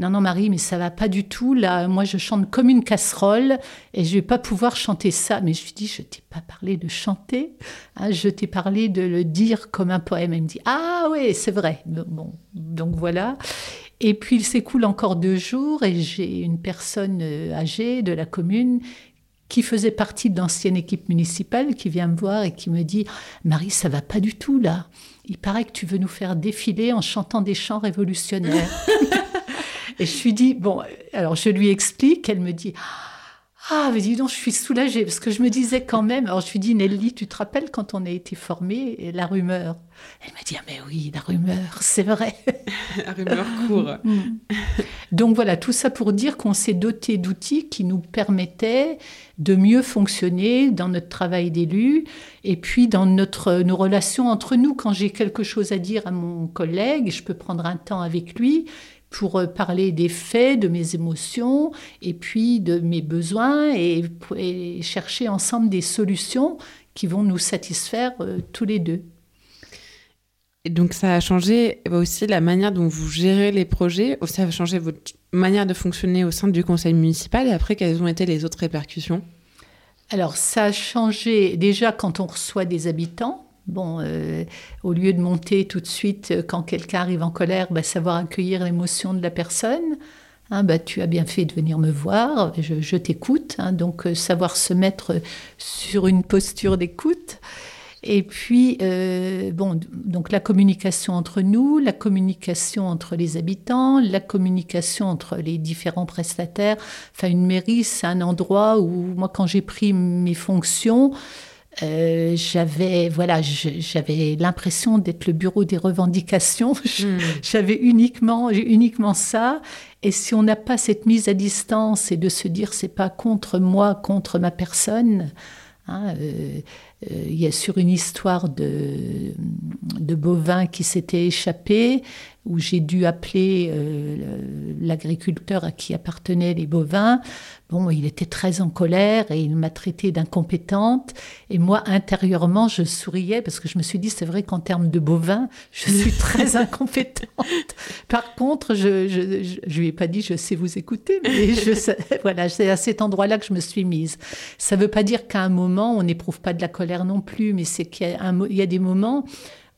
non, non, Marie, mais ça va pas du tout. Là, moi, je chante comme une casserole et je vais pas pouvoir chanter ça. Mais je lui dis, je t'ai pas parlé de chanter, hein, je t'ai parlé de le dire comme un poème. Elle me dit, ah oui, c'est vrai. Bon, donc voilà. Et puis, il s'écoule encore deux jours et j'ai une personne euh, âgée de la commune qui faisait partie de l'ancienne équipe municipale qui vient me voir et qui me dit Marie, ça va pas du tout là. Il paraît que tu veux nous faire défiler en chantant des chants révolutionnaires. Et je lui dis, bon, alors je lui explique, elle me dit, ah, mais dis donc, je suis soulagée, parce que je me disais quand même, alors je lui dis, Nelly, tu te rappelles quand on a été formés, la rumeur? Elle m'a dit, ah, mais oui, la rumeur, c'est vrai. la rumeur court. Mm. Donc voilà, tout ça pour dire qu'on s'est doté d'outils qui nous permettaient de mieux fonctionner dans notre travail d'élu et puis dans notre, nos relations entre nous. Quand j'ai quelque chose à dire à mon collègue, je peux prendre un temps avec lui pour euh, parler des faits, de mes émotions et puis de mes besoins et, chercher ensemble des solutions qui vont nous satisfaire euh, tous les deux. Et donc ça a changé aussi la manière dont vous gérez les projets, ça a changé votre manière de fonctionner au sein du conseil municipal et après quelles ont été les autres répercussions? Alors ça a changé déjà quand on reçoit des habitants Bon, euh, au lieu de monter tout de suite euh, quand quelqu'un arrive en colère, bah, savoir accueillir l'émotion de la personne. Hein, bah, tu as bien fait de venir me voir, je, t'écoute. Hein, donc, euh, savoir se mettre sur une posture d'écoute. Et puis, bon, donc la communication entre nous, la communication entre les habitants, la communication entre les différents prestataires. Enfin, une mairie, c'est un endroit où, moi, quand j'ai pris mes fonctions, euh, j'avais voilà j'avais l'impression d'être le bureau des revendications Hmm. j'avais uniquement j'ai uniquement ça et si on n'a pas cette mise à distance et de se dire c'est pas contre moi contre ma personne hein, euh, euh, il y a sur une histoire de, de bovins qui s'était échappé, où j'ai dû appeler euh, l'agriculteur à qui appartenaient les bovins. Bon, il était très en colère et il m'a traité d'incompétente. Et moi, intérieurement, je souriais parce que je me suis dit, c'est vrai qu'en termes de bovins, je suis très incompétente. Par contre, je, je, je, je lui ai pas dit, je sais vous écouter, mais je voilà, c'est à cet endroit-là que je me suis mise. Ça ne veut pas dire qu'à un moment, on n'éprouve pas de la colère non plus, mais c'est qu'il y a des moments,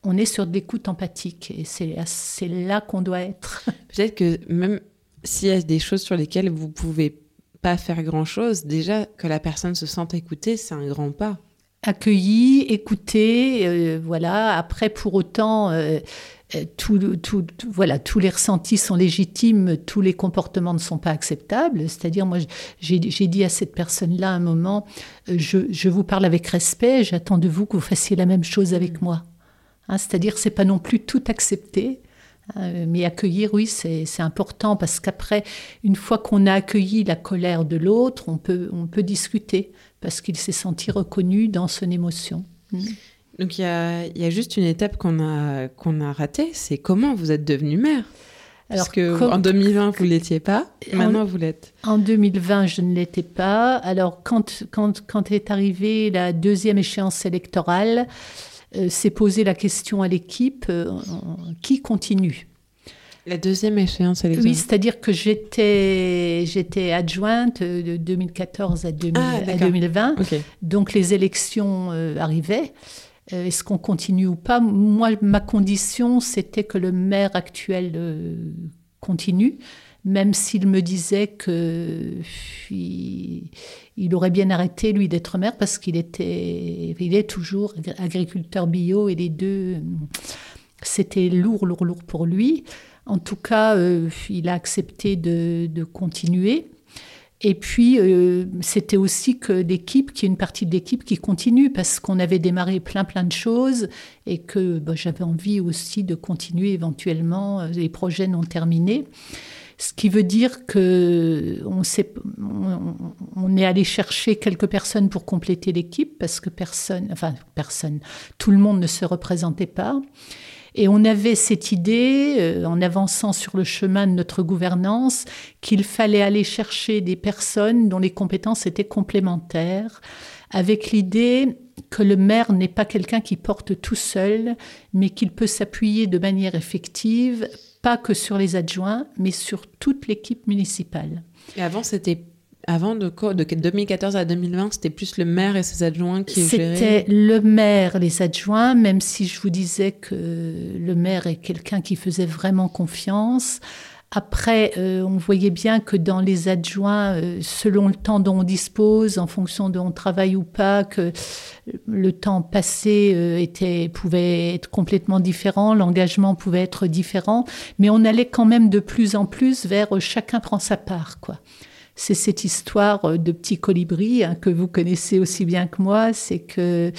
on est sur de l'écoute empathique et c'est c'est là qu'on doit être. Peut-être que même s'il y a des choses sur lesquelles vous pouvez pas faire grand-chose, déjà que la personne se sente écoutée, c'est un grand pas. accueilli, écouté, euh, voilà. Après, pour autant, euh, euh, tout, tout- tout- voilà, tous les ressentis sont légitimes, tous les comportements ne sont pas acceptables. C'est-à-dire, moi, j'ai dit à cette personne-là à un moment, euh, je, je vous parle avec respect, j'attends de vous que vous fassiez la même chose avec moi. Hein, C'est-à-dire, c'est pas non plus tout accepter. hein, Mais accueillir, oui, c'est important parce qu'après, une fois qu'on a accueilli la colère de l'autre, on peut, on peut discuter parce qu'il s'est senti reconnu dans son émotion. Mm. Donc il y a, y a juste une étape qu'on a, qu'on a ratée, c'est comment vous êtes devenu maire. Parce que comme- en 2020, vous ne l'étiez pas, En- maintenant vous l'êtes. En 2020, je ne l'étais pas. Alors, quand, quand, quand est arrivée la deuxième échéance électorale, euh, s'est posé la question à l'équipe euh, qui continue? La deuxième échéance Oui, électorale. c'est-à-dire que j'étais j'étais adjointe euh, de 2014 à, 2000 Ah, à d'accord. 2020. Ok. Donc les élections euh, arrivaient. Euh, Est-ce qu'on continue ou pas? Moi, ma condition, c'était que le maire actuel euh, continue, même s'il me disait que il, il aurait bien arrêté lui d'être maire parce qu'il était, il est toujours agriculteur bio et les deux, c'était lourd, lourd, lourd pour lui. En tout cas, euh, il a accepté de, continuer. Et puis, euh, c'était aussi que l'équipe, qu'il y ait une partie de l'équipe qui continue, parce qu'on avait démarré plein, plein de choses, et que bah, j'avais envie aussi de continuer éventuellement. euh, Les projets non terminés. Ce qui veut dire que on, on est allé chercher quelques personnes pour compléter l'équipe, parce que personne, enfin personne, tout le monde ne se représentait pas. Et on avait cette idée, euh, en avançant sur le chemin de notre gouvernance, qu'il fallait aller chercher des personnes dont les compétences étaient complémentaires, avec l'idée que le maire n'est pas quelqu'un qui porte tout seul, mais qu'il peut s'appuyer de manière effective, pas que sur les adjoints, mais sur toute l'équipe municipale. Et avant, c'était. Avant de, quoi de 2014 à 2020, c'était plus le maire et ses adjoints qui C'était géraient. le maire, les adjoints, même si je vous disais que le maire est quelqu'un qui faisait vraiment confiance. Après, euh, on voyait bien que dans les adjoints, euh, selon le temps dont on dispose, en fonction de on travaille ou pas, que le temps passé euh, était, pouvait être complètement différent, l'engagement pouvait être différent, mais on allait quand même de plus en plus vers euh, chacun prend sa part, quoi c'est cette histoire euh, de petit colibri hein, que vous connaissez aussi bien que moi. C'est que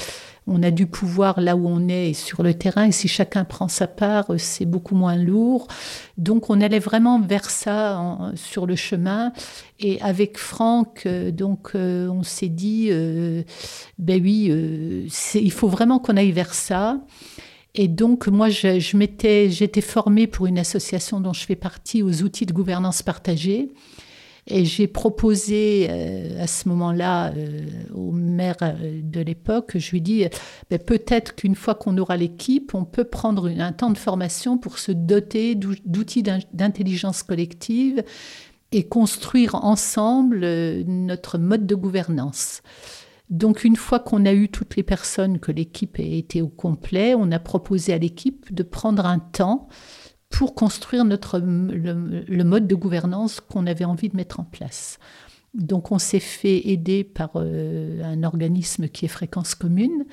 on a du pouvoir là où on est sur le terrain. Et si chacun prend sa part, euh, c'est beaucoup moins lourd. Donc on allait vraiment vers ça sur le chemin. Et avec Franck, euh, donc on s'est dit, ben oui, il faut vraiment qu'on aille vers ça. Et donc, moi, je, je m'étais, j'étais formée pour une association dont je fais partie aux outils de gouvernance partagée. Et j'ai proposé euh, à ce moment-là euh, au maire euh, de l'époque, je lui dis, ben, peut-être qu'une fois qu'on aura l'équipe, on peut prendre un temps de formation pour se doter d'ou- d'outils d'in- d'intelligence collective et construire ensemble notre mode de gouvernance. Donc une fois qu'on a eu toutes les personnes, que l'équipe ait été au complet, on a proposé à l'équipe de prendre un temps pour construire notre, le, mode de gouvernance qu'on avait envie de mettre en place. Donc on s'est fait aider par euh, un organisme qui est Fréquence Commune,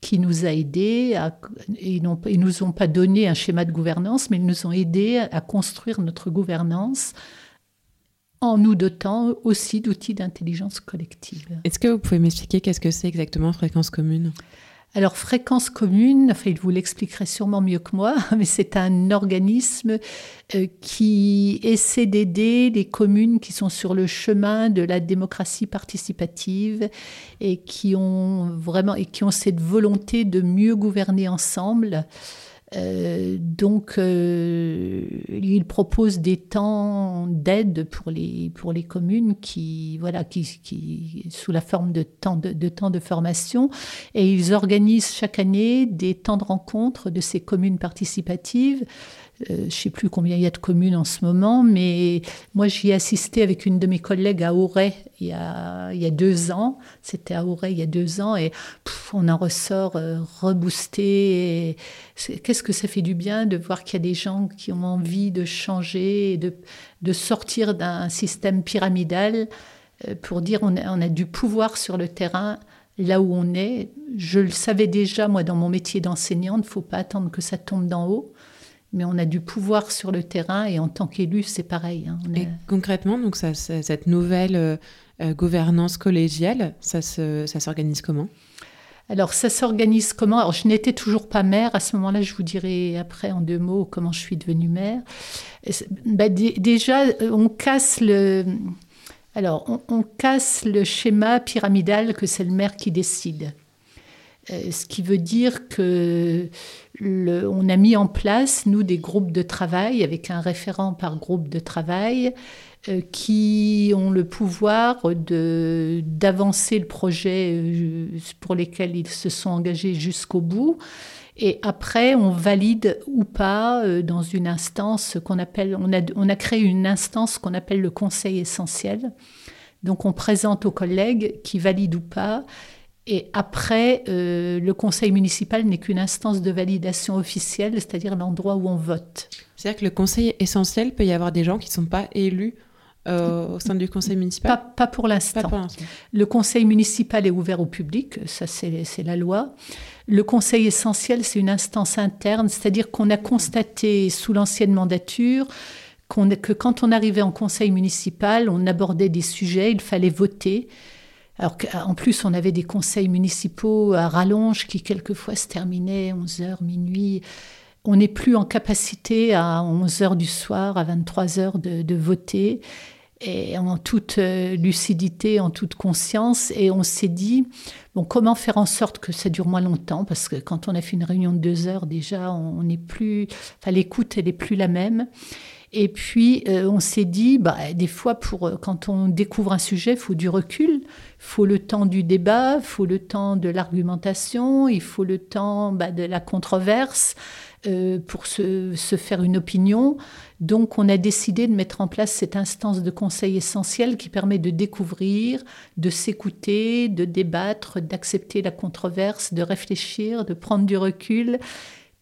qui nous a aidés. À, ils ne nous ont pas donné un schéma de gouvernance, mais ils nous ont aidés à construire notre gouvernance en nous dotant aussi d'outils d'intelligence collective. Est-ce que vous pouvez m'expliquer qu'est-ce que c'est exactement fréquence commune? Alors, Fréquence Commune, enfin, il vous l'expliquerait sûrement mieux que moi, mais c'est un organisme euh, qui essaie d'aider les communes qui sont sur le chemin de la démocratie participative et qui ont vraiment et qui ont cette volonté de mieux gouverner ensemble. Euh, donc, euh, il propose des temps d'aide pour les, pour les communes qui, voilà, qui, qui, sous la forme de temps de, de temps de formation. Et ils organisent chaque année des temps de rencontre de ces communes participatives euh, je ne sais plus combien il y a de communes en ce moment, mais moi j'y ai assisté avec une de mes collègues à Auray il y a, deux ans. C'était à Auray il y a deux ans et on en ressort euh, reboosté. Qu'est-ce que ça fait du bien de voir qu'il y a des gens qui ont envie de changer, de, de sortir d'un système pyramidal euh, pour dire on a, on a du pouvoir sur le terrain là où on est. Je le savais déjà, moi, dans mon métier d'enseignante, il ne faut pas attendre que ça tombe d'en haut mais on a du pouvoir sur le terrain et en tant qu'élu, c'est pareil. Hein. Et concrètement, donc ça, cette nouvelle euh, euh, gouvernance collégiale, ça s'organise comment? Alors, ça s'organise comment? Alors, je n'étais toujours pas maire. À ce moment-là, je vous dirai après en deux mots comment je suis devenue maire. Bah, déjà, euh, on casse le. Alors, on, casse le schéma pyramidal que c'est le maire qui décide. Ce qui veut dire que on a mis en place, nous, des groupes de travail avec un référent par groupe de travail euh, qui ont le pouvoir d'avancer le projet euh, pour lesquels ils se sont engagés jusqu'au bout. Et après, on valide ou pas euh, dans une instance qu'on appelle, on a, on a créé une instance qu'on appelle le conseil essentiel. Donc on présente aux collègues qui valident ou pas. Et après, euh, le conseil municipal n'est qu'une instance de validation officielle, c'est-à-dire l'endroit où on vote. C'est-à-dire que le conseil essentiel peut y avoir des gens qui ne sont pas élus euh, au sein du conseil municipal Pas, pour l'instant. Le conseil municipal est ouvert au public, ça c'est la loi. Le conseil essentiel, c'est une instance interne, c'est-à-dire qu'on a constaté sous l'ancienne mandature que quand on arrivait en conseil municipal, on abordait des sujets, il fallait voter. Alors qu'en plus, on avait des conseils municipaux à rallonge qui quelquefois se terminaient 11h, minuit. On n'est plus en capacité à 11h du soir, à 23h de, voter, et en toute euh, lucidité, en toute conscience. Et on s'est dit, bon, comment faire en sorte que ça dure moins longtemps? Parce que quand on a fait une réunion de deux heures, déjà, on n'est plus. Enfin, l'écoute, elle n'est plus la même. Et puis, euh, on s'est dit, bah, des fois, pour, euh, quand on découvre un sujet, il faut du recul, il faut le temps du débat, il faut le temps de l'argumentation, il faut le temps bah, de la controverse euh, pour se, faire une opinion. Donc, on a décidé de mettre en place cette instance de conseil essentiel qui permet de découvrir, de s'écouter, de débattre, d'accepter la controverse, de réfléchir, de prendre du recul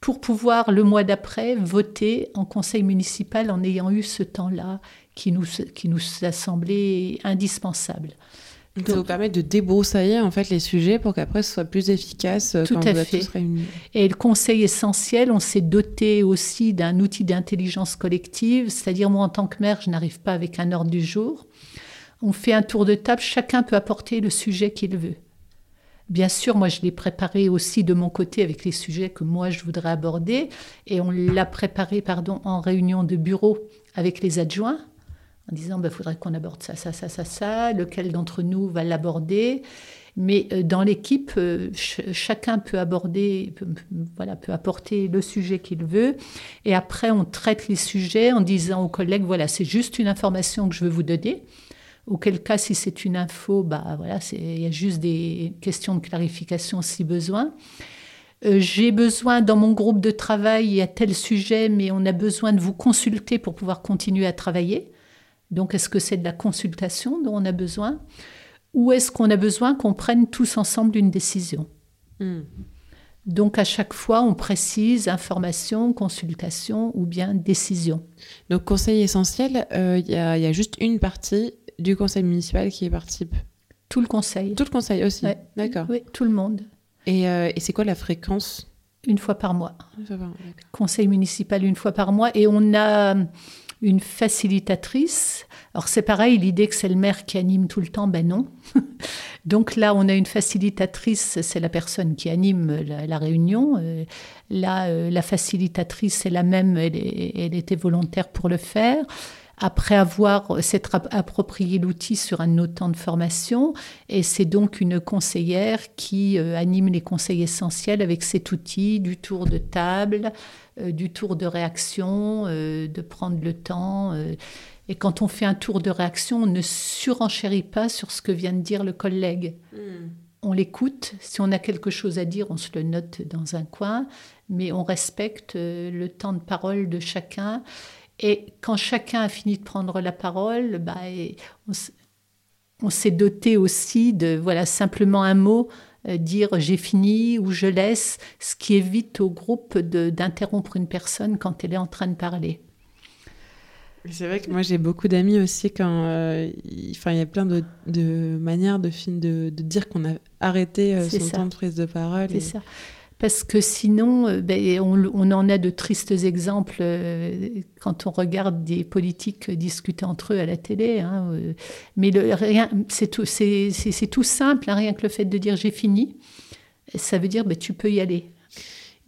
pour pouvoir le mois d'après voter en conseil municipal en ayant eu ce temps-là qui nous, qui nous a semblé indispensable. Donc, ça vous permet de débroussailler en fait les sujets pour qu'après ce soit plus efficace euh, tout quand à vous fait. tous réunis. Et le conseil essentiel, on s'est doté aussi d'un outil d'intelligence collective, c'est-à-dire moi en tant que maire, je n'arrive pas avec un ordre du jour. On fait un tour de table, chacun peut apporter le sujet qu'il veut. Bien sûr, moi, je l'ai préparé aussi de mon côté avec les sujets que moi, je voudrais aborder. Et on l'a préparé, pardon, en réunion de bureau avec les adjoints, en disant, il bah, faudrait qu'on aborde ça, ça, ça, ça, ça, lequel d'entre nous va l'aborder. Mais euh, dans l'équipe, euh, chacun peut aborder, voilà, peut apporter le sujet qu'il veut. Et après, on traite les sujets en disant aux collègues, voilà, c'est juste une information que je veux vous donner. Auquel cas, si c'est une info, bah voilà, il y a juste des questions de clarification si besoin. Euh, j'ai besoin dans mon groupe de travail, il y a tel sujet, mais on a besoin de vous consulter pour pouvoir continuer à travailler. Donc, est-ce que c'est de la consultation dont on a besoin? Ou est-ce qu'on a besoin qu'on prenne tous ensemble une décision? Hmm. Donc, à chaque fois, on précise information, consultation ou bien décision. Donc, conseil essentiel, euh, il y, a juste une partie du conseil municipal qui y participe Tout le conseil. Tout le conseil aussi D'accord. Oui, tout le monde. Et, euh, et c'est quoi la fréquence? Une fois par mois. Conseil municipal une fois par mois et on a une facilitatrice. Alors c'est pareil, l'idée que c'est le maire qui anime tout le temps, ben non. Donc là, on a une facilitatrice, c'est la personne qui anime la, la réunion. Euh, Là, euh, la facilitatrice, c'est la même, elle, est- elle était volontaire pour le faire. Après avoir s'être app- approprié l'outil sur un autre temps de formation, et c'est donc une conseillère qui euh, anime les conseils essentiels avec cet outil du tour de table, euh, du tour de réaction, euh, de prendre le temps. euh. et quand on fait un tour de réaction, on ne surenchérit pas sur ce que vient de dire le collègue. On l'écoute. Si on a quelque chose à dire, on se le note dans un coin, mais on respecte euh, le temps de parole de chacun. Et quand chacun a fini de prendre la parole, bah, on, s'est doté aussi de voilà simplement un mot, euh, dire j'ai fini ou je laisse, ce qui évite au groupe d'interrompre une personne quand elle est en train de parler. C'est vrai que moi j'ai beaucoup d'amis aussi quand euh, il, y a plein de, de manières de, de, de dire qu'on a arrêté euh, son ça. temps de prise de parole. C'est et- ça. Parce que sinon, euh, ben, on, en a de tristes exemples euh, quand on regarde des politiques discuter entre eux à la télé. hein, euh, mais rien, c'est tout simple, hein, rien que le fait de dire j'ai fini, ça veut dire ben, tu peux y aller.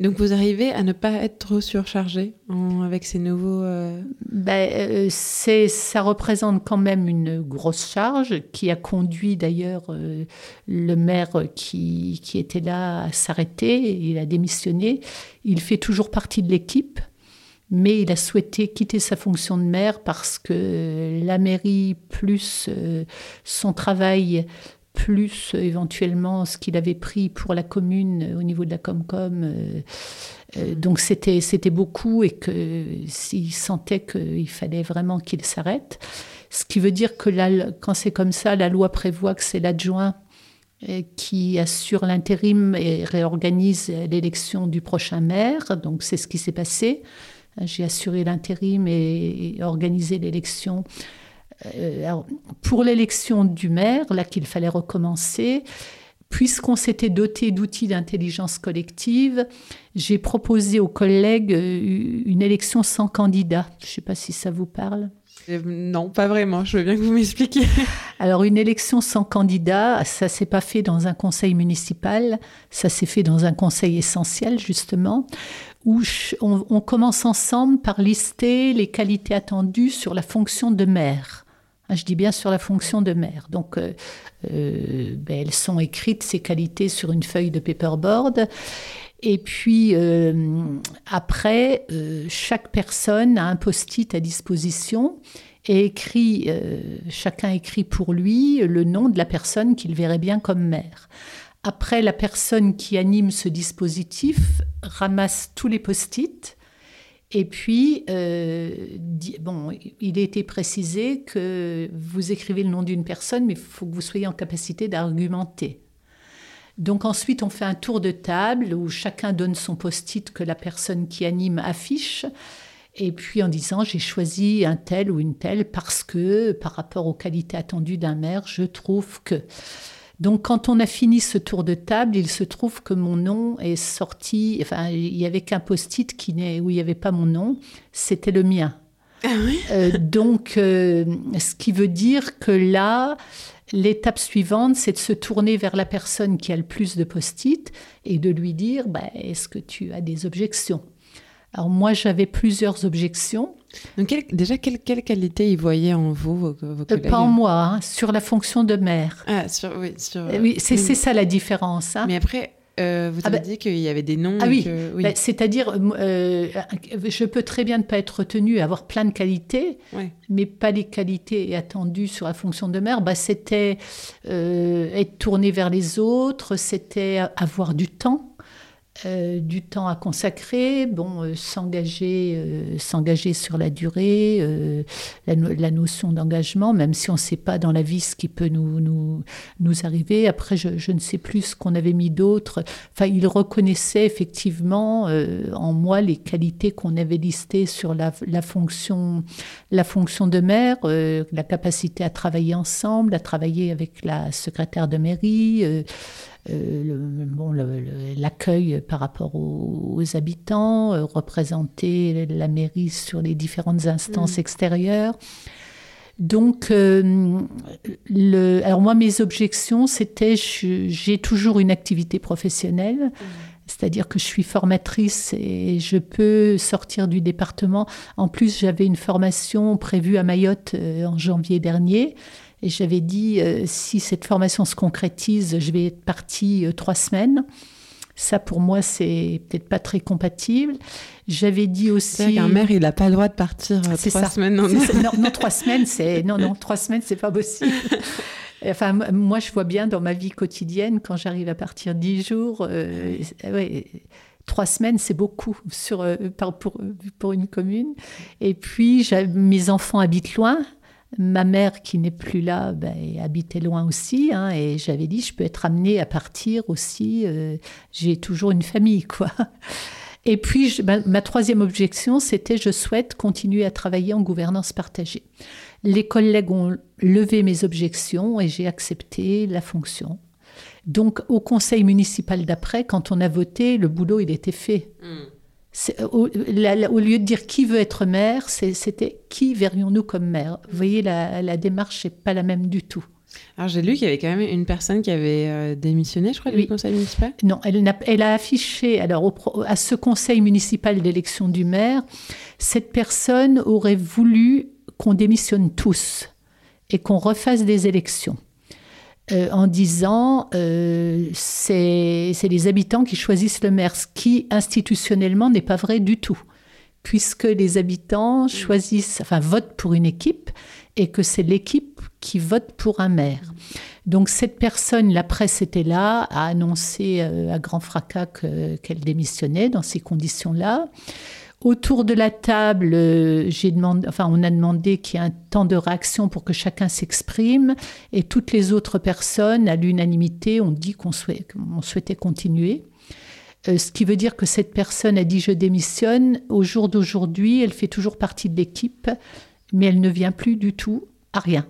Donc vous arrivez à ne pas être trop surchargé avec ces nouveaux. euh, Ben, euh, c'est, ça représente quand même une grosse charge qui a conduit d'ailleurs euh, le maire qui, qui était là à s'arrêter. Il a démissionné. Il fait toujours partie de l'équipe, mais il a souhaité quitter sa fonction de maire parce que la mairie, plus son travail, plus éventuellement ce qu'il avait pris pour la commune euh, au niveau de la Comcom. euh, euh, donc c'était c'était beaucoup et que s'il sentait qu'il fallait vraiment qu'il s'arrête. Ce qui veut dire que quand c'est comme ça, la loi prévoit que c'est l'adjoint qui assure l'intérim et réorganise l'élection du prochain maire. Donc c'est ce qui s'est passé. J'ai assuré l'intérim et organisé l'élection. Euh, alors, pour l'élection du maire, là qu'il fallait recommencer, puisqu'on s'était doté d'outils d'intelligence collective, j'ai proposé aux collègues euh, une élection sans candidat. Je ne sais pas si ça vous parle. euh, Non, pas vraiment. Je veux bien que vous m'expliquiez. Alors une élection sans candidat, ça s'est pas fait dans un conseil municipal, ça s'est fait dans un conseil essentiel justement, où on commence ensemble par lister les qualités attendues sur la fonction de maire. Ah, Je dis bien sur la fonction de maire. Donc, euh, euh, ben, elles sont écrites, ces qualités, sur une feuille de paperboard. Et puis, euh, après, chaque personne a un post-it à disposition et écrit, chacun écrit pour lui le nom de la personne qu'il verrait bien comme maire. Après, la personne qui anime ce dispositif ramasse tous les post-it. Et puis, euh, il a été précisé que vous écrivez le nom d'une personne, mais il faut que vous soyez en capacité d'argumenter. Donc ensuite, on fait un tour de table où chacun donne son post-it que la personne qui anime affiche. Et puis en disant, j'ai choisi un tel ou une telle parce que, par rapport aux qualités attendues d'un maire, je trouve que. Donc quand on a fini ce tour de table, il se trouve que mon nom est sorti, enfin il y avait qu'un post-it qui où il n'y avait pas mon nom, c'était le mien. Euh, donc euh, ce qui veut dire que là, l'étape suivante, c'est de se tourner vers la personne qui a le plus de post-it et de lui dire, bah, est-ce que tu as des objections? Alors moi, j'avais plusieurs objections. Donc quelle- déjà, quelle, quelle qualité ils voyaient en vous, vos, vos Euh, collègues pas en moi, hein, sur la fonction de maire. Ah, sur, oui, sur... Euh, oui, c'est ça la différence. hein. Mais après, euh, vous Ah avez bah- dit qu'il y avait des noms. Ah oui. Bah, C'est-à-dire, euh, je peux très bien ne pas être retenue, avoir plein de qualités, Ouais. mais pas les qualités attendues sur la fonction de maire. Bah, c'était euh, être tourné vers les autres, c'était avoir du temps. Euh, du temps à consacrer, bon, euh, s'engager, euh, s'engager sur la durée, euh, la, la notion d'engagement, même si on ne sait pas dans la vie ce qui peut nous, nous, nous arriver. Après, je, je ne sais plus ce qu'on avait mis d'autre. Enfin, il reconnaissait effectivement euh, en moi les qualités qu'on avait listées sur la, la fonction, la fonction de maire, la capacité à travailler ensemble, à travailler avec la secrétaire de mairie. Euh, bon, l'accueil par rapport aux, habitants, euh, représenter la mairie sur les différentes instances mm. extérieures. Donc, euh, le, alors moi, mes objections, c'était j'ai toujours une activité professionnelle. Mm. C'est-à-dire que je suis formatrice et je peux sortir du département. En plus, j'avais une formation prévue à Mayotte en janvier dernier. Et j'avais dit, euh, si cette formation se concrétise, je vais être partie euh, trois semaines. Ça, pour moi, c'est peut-être pas très compatible. J'avais dit aussi. Un maire, il n'a pas le droit de partir euh, trois semaines. Non, non, trois semaines, c'est non, non, trois semaines, c'est pas possible. Enfin, moi, je vois bien dans ma vie quotidienne, quand j'arrive à partir dix jours, ouais, trois semaines, c'est beaucoup sur, pour, pour une commune. Et puis, mes enfants habitent loin. Ma mère, qui n'est plus là, ben, habitait loin aussi, hein, et j'avais dit, je peux être amenée à partir aussi. Euh, j'ai toujours une famille, quoi. Et puis, ma, troisième objection, c'était, je souhaite continuer à travailler en gouvernance partagée. Les collègues ont levé mes objections et j'ai accepté la fonction. Donc, au conseil municipal d'après, quand on a voté, le boulot, il était fait. Euh, au, lieu de dire qui veut être maire, c'était qui verrions-nous comme maire? Vous voyez, la, démarche n'est pas la même du tout. Alors j'ai lu qu'il y avait quand même une personne qui avait euh, démissionné, je crois, du conseil municipal. Non, elle a, elle a affiché, alors à ce conseil municipal d'élection du maire, cette personne aurait voulu qu'on démissionne tous et qu'on refasse des élections. Euh, en disant euh, c'est les habitants qui choisissent le maire, ce qui institutionnellement n'est pas vrai du tout, puisque les habitants choisissent, enfin votent pour une équipe et que c'est l'équipe qui vote pour un maire. Donc cette personne, la presse était là, a annoncé euh, à grand fracas qu'elle démissionnait dans ces conditions-là. Autour de la table, euh, on a demandé qu'il y ait un temps de réaction pour que chacun s'exprime, et toutes les autres personnes, à l'unanimité, ont dit qu'on souhaitait, continuer. Euh, ce qui veut dire que cette personne a dit je démissionne. Au jour d'aujourd'hui, elle fait toujours partie de l'équipe, mais elle ne vient plus du tout à rien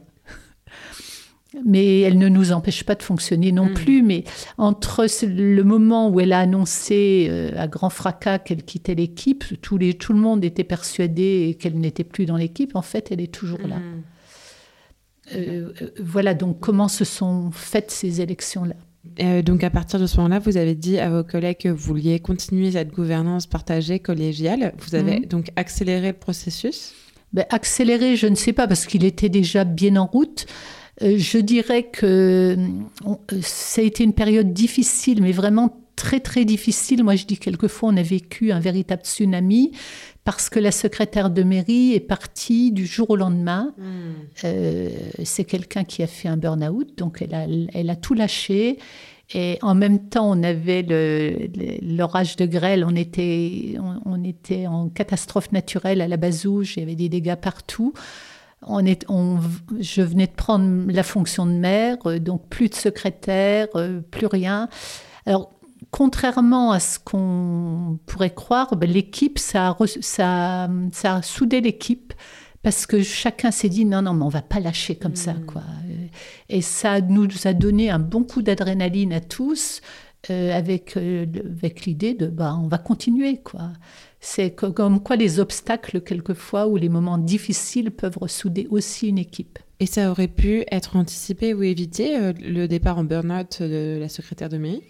mais elle ne nous empêche pas de fonctionner non hmm. plus. Mais entre le moment où elle a annoncé euh, à grand fracas qu'elle quittait l'équipe, tout, le monde était persuadé qu'elle n'était plus dans l'équipe. En fait, elle est toujours là. Hmm. Euh, euh, voilà donc comment se sont faites ces élections-là. donc à partir de ce moment-là, vous avez dit à vos collègues que vous vouliez continuer cette gouvernance partagée collégiale. Vous avez hmm. donc accéléré le processus? Ben, Accéléré, je ne sais pas, parce qu'il était déjà bien en route. Euh, je dirais que euh, ça a été une période difficile, mais vraiment très très difficile. Moi, je dis quelquefois, on a vécu un véritable tsunami parce que la secrétaire de mairie est partie du jour au lendemain. Hmm. Euh, c'est quelqu'un qui a fait un burn-out, donc elle a, elle a tout lâché. Et en même temps, on avait l'orage de grêle, on était, on, était en catastrophe naturelle à la Bazouge, il y avait des dégâts partout on est, on, je venais de prendre la fonction de maire, euh, donc plus de secrétaire, euh, plus rien. Alors, contrairement à ce qu'on pourrait croire, ben, l'équipe, ça a, ça, ça a soudé l'équipe parce que chacun s'est dit non, non, mais on va pas lâcher comme ça. Hmm. Quoi. Et ça nous a donné un bon coup d'adrénaline à tous euh, avec, avec l'idée de bah, on va continuer. quoi. C'est comme quoi les obstacles, quelquefois, ou les moments difficiles peuvent ressouder aussi une équipe. Et ça aurait pu être anticipé ou évité, euh, le départ en burn-out de la secrétaire de mairie?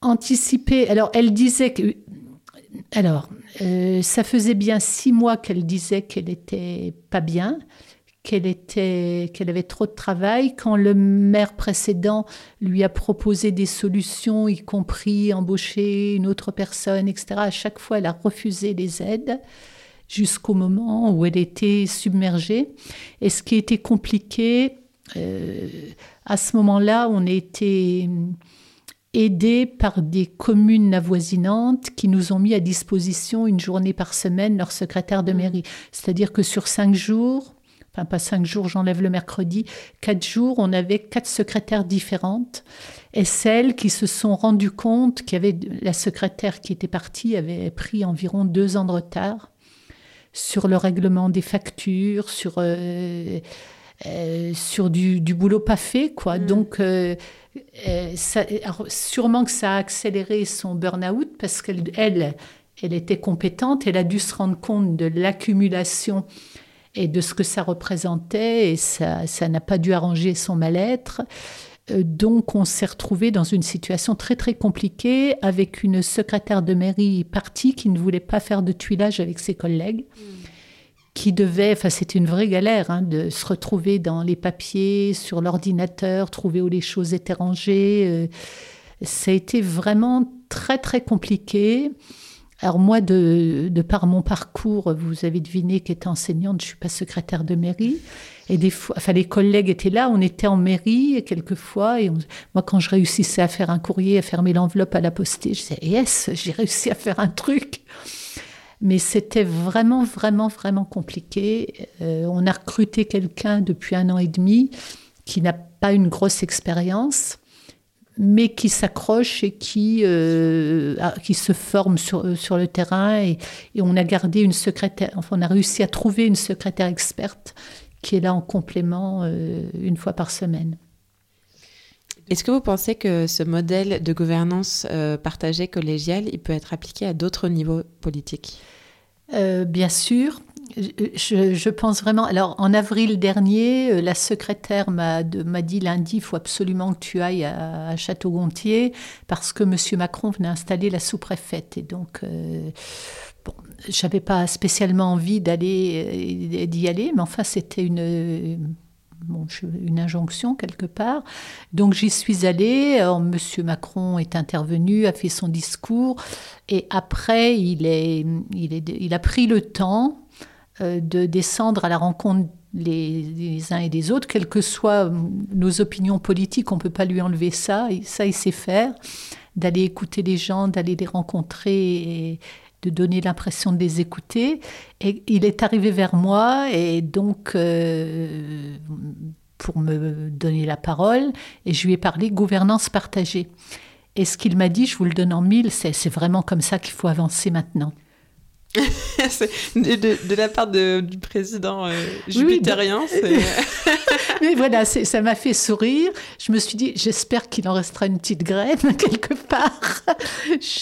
Anticipé. Alors, elle disait que. Alors, euh, ça faisait bien six mois qu'elle disait qu'elle n'était pas bien qu'elle était, qu'elle avait trop de travail. Quand le maire précédent lui a proposé des solutions, y compris embaucher une autre personne, etc., à chaque fois, elle a refusé les aides jusqu'au moment où elle était submergée. Et ce qui était compliqué, euh, à ce moment-là, on a été aidés par des communes avoisinantes qui nous ont mis à disposition une journée par semaine leur secrétaire de mairie. C'est-à-dire que sur cinq jours, enfin pas cinq jours, j'enlève le mercredi, quatre jours, on avait quatre secrétaires différentes. Et celles qui se sont rendues compte qu'il y avait la secrétaire qui était partie avait pris environ deux ans de retard sur le règlement des factures, sur, euh, euh, sur du, boulot pas fait. Quoi. Mm. Donc, euh, ça, sûrement que ça a accéléré son burn-out parce qu'elle elle, elle était compétente, elle a dû se rendre compte de l'accumulation et de ce que ça représentait et ça ça n'a pas dû arranger son mal-être. Euh, Donc on s'est retrouvé dans une situation très très compliquée avec une secrétaire de mairie partie qui ne voulait pas faire de tuilage avec ses collègues qui devait, enfin c'était une vraie galère hein, de se retrouver dans les papiers, sur l'ordinateur, trouver où les choses étaient rangées. Euh, ça a été vraiment très très compliqué. Alors moi, de, de par mon parcours, vous avez deviné qu'étant enseignante, je suis pas secrétaire de mairie. Et des fois, enfin les collègues étaient là, on était en mairie quelquefois. Et moi, quand je réussissais à faire un courrier, à fermer l'enveloppe, à la poster, je disais yes, j'ai réussi à faire un truc. Mais c'était vraiment, vraiment, vraiment compliqué. Euh, on a recruté quelqu'un depuis un an et demi qui n'a pas une grosse expérience, mais qui s'accroche et qui, euh, qui se forme sur, sur le terrain. Et, et on a gardé une secrétaire, enfin, on a réussi à trouver une secrétaire experte qui est là en complément euh, une fois par semaine. Est-ce que vous pensez que ce modèle de gouvernance euh, partagée collégiale, il peut être appliqué à d'autres niveaux politiques? Euh, bien sûr. Je, pense vraiment. Alors, en avril dernier, euh, la secrétaire m'a dit lundi il faut absolument que tu ailles à, Château-Gontier parce que M. Macron venait installer la sous-préfète. Et donc, euh, bon, j'avais pas spécialement envie d'aller euh, d'y aller, mais enfin, c'était une. une injonction quelque part. Donc j'y suis allée. Alors, Monsieur Macron est intervenu, a fait son discours, et après il, a pris le temps de descendre à la rencontre les, uns et des autres, quelles que soient nos opinions politiques, on ne peut pas lui enlever ça, ça il sait faire, d'aller écouter les gens, d'aller les rencontrer et de donner l'impression de les écouter. Et il est arrivé vers moi et donc euh, pour me donner la parole, et je lui ai parlé gouvernance partagée. Et ce qu'il m'a dit, je vous le donne en mille, c'est vraiment comme ça qu'il faut avancer maintenant. De, la part de- du président euh, oui, jupitérien, c'est... Mais voilà, ça m'a fait sourire. Je me suis dit, j'espère qu'il en restera une petite graine quelque part.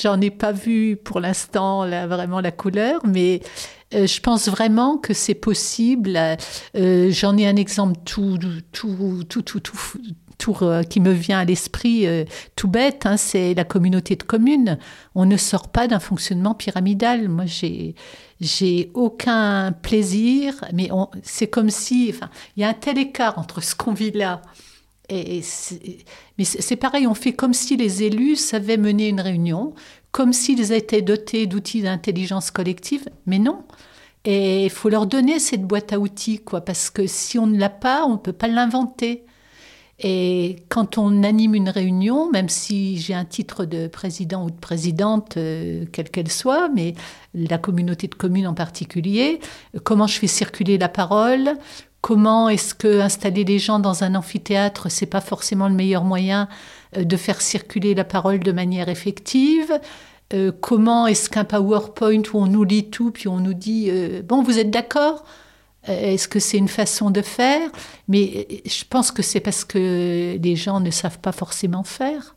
J'en ai pas vu pour l'instant là, vraiment la couleur, mais euh, je pense vraiment que c'est possible. Euh, J'en ai un exemple tout, tout, tout, tout, tout, tout, euh, qui me vient à l'esprit, euh, tout bête, hein, c'est la communauté de communes. On ne sort pas d'un fonctionnement pyramidal. Moi, j'ai j'ai aucun plaisir, mais c'est comme si, enfin, il y a un tel écart entre ce qu'on vit là. Et, mais c'est pareil, on fait comme si les élus savaient mener une réunion, comme s'ils étaient dotés d'outils d'intelligence collective, mais non. Et il faut leur donner cette boîte à outils, quoi, parce que si on ne l'a pas, on ne peut pas l'inventer. Et quand on anime une réunion, même si j'ai un titre de président ou de présidente, euh, quelle qu'elle soit, mais la communauté de communes en particulier, comment je fais circuler la parole, comment est-ce que installer les gens dans un amphithéâtre, c'est pas forcément le meilleur moyen de faire circuler la parole de manière effective. Euh, comment est-ce qu'un PowerPoint où on nous lit tout, puis on nous dit euh, bon, vous êtes d'accord Euh, Est-ce que c'est une façon de faire? Mais euh, je pense que c'est parce que les gens ne savent pas forcément faire.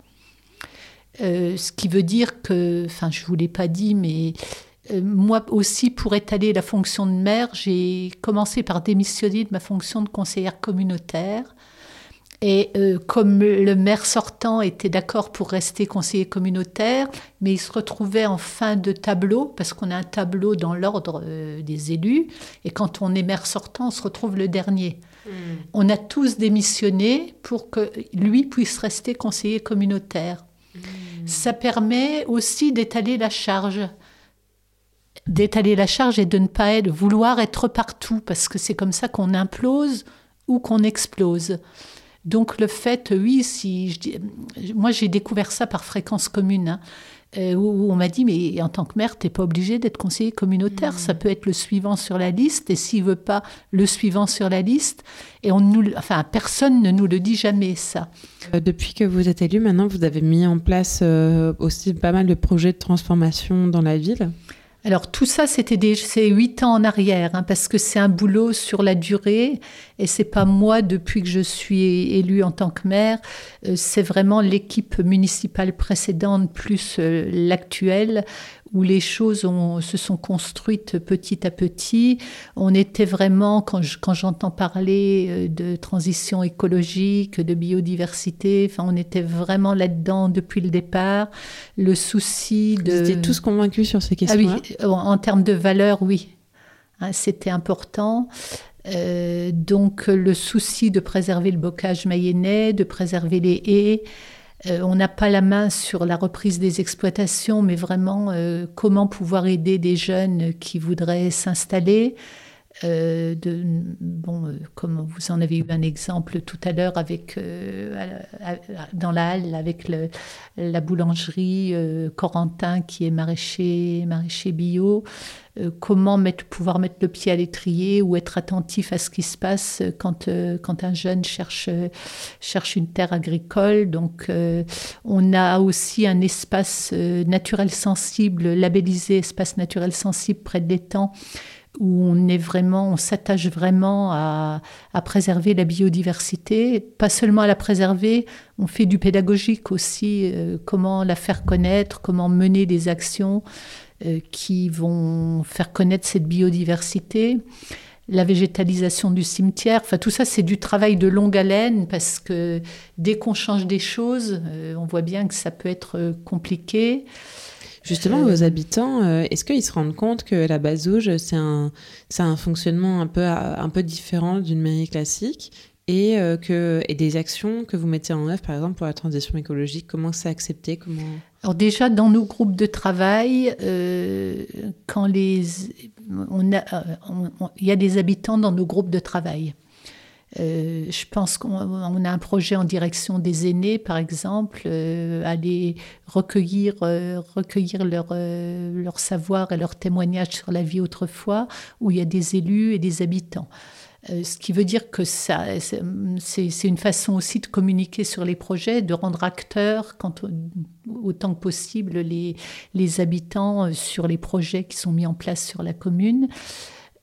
Euh, ce qui veut dire que, enfin, je vous l'ai pas dit, mais euh, moi aussi, pour étaler la fonction de maire, j'ai commencé par démissionner de ma fonction de conseillère communautaire. Et euh, comme le maire sortant était d'accord pour rester conseiller communautaire, mais il se retrouvait en fin de tableau, parce qu'on a un tableau dans l'ordre euh, des élus, et quand on est maire sortant, on se retrouve le dernier. On a tous démissionné pour que lui puisse rester conseiller communautaire. Ça permet aussi d'étaler la charge. D'étaler la charge et de ne pas être, vouloir être partout, parce que c'est comme ça qu'on implose ou qu'on explose. Donc le fait, oui, si je moi j'ai découvert ça par fréquence commune, hein, euh, où, on m'a dit mais en tant que maire t'es pas obligé d'être conseiller communautaire, ça peut être le suivant sur la liste et s'il veut pas le suivant sur la liste et on nous, enfin personne ne nous le dit jamais ça. Euh, Depuis que vous êtes élu, maintenant, vous avez mis en place euh, aussi pas mal de projets de transformation dans la ville? Alors tout ça, c'était des, c'est huit ans en arrière, hein, parce que c'est un boulot sur la durée, et c'est pas moi depuis que je suis élue en tant que maire, euh, c'est vraiment l'équipe municipale précédente plus euh, l'actuelle où les choses ont, se sont construites petit à petit. On était vraiment, quand, quand j'entends parler euh, de transition écologique, de biodiversité, enfin, on était vraiment là-dedans depuis le départ. Le souci de... Vous étiez tous convaincus sur ces questions Ah oui, en termes de valeur, oui. Hein, C'était important. Euh, donc le souci de préserver le bocage mayennais, de préserver les haies, euh, on n'a pas la main sur la reprise des exploitations, mais vraiment euh, comment pouvoir aider des jeunes qui voudraient s'installer. Euh, de, bon, comme vous en avez eu un exemple tout à l'heure avec dans la halle avec le, la boulangerie Corentin qui est maraîcher maraîcher bio. Euh, comment mettre, pouvoir mettre le pied à l'étrier ou être attentif à ce qui se passe quand, euh, quand un jeune cherche, cherche une terre agricole. Donc, euh, on a aussi un espace naturel sensible, labellisé espace naturel sensible près de l'étang où on est vraiment, on s'attache vraiment à, à, préserver la biodiversité, pas seulement à la préserver, on fait du pédagogique aussi, comment la faire connaître, comment mener des actions. Euh, qui vont faire connaître cette biodiversité, la végétalisation du cimetière. Enfin, tout ça, c'est du travail de longue haleine parce que dès qu'on change des choses, euh, on voit bien que ça peut être euh, compliqué. Justement, vos habitants, est-ce qu'ils se rendent compte que la Bazouge, c'est un, un fonctionnement un peu, un peu différent d'une mairie classique et, que, et des actions que vous mettez en œuvre, par exemple, pour la transition écologique Comment c'est accepté comment... Alors déjà dans nos groupes de travail, euh, quand les, on a, il y a des habitants dans nos groupes de travail. Euh, je pense qu'on a un projet en direction des aînés, par exemple, euh, aller recueillir, recueillir leur, savoir et leur témoignage sur la vie autrefois, où il y a des élus et des habitants. Euh, ce qui veut dire que ça, c'est une façon aussi de communiquer sur les projets, de rendre acteurs autant que possible les, habitants euh, sur les projets qui sont mis en place sur la commune.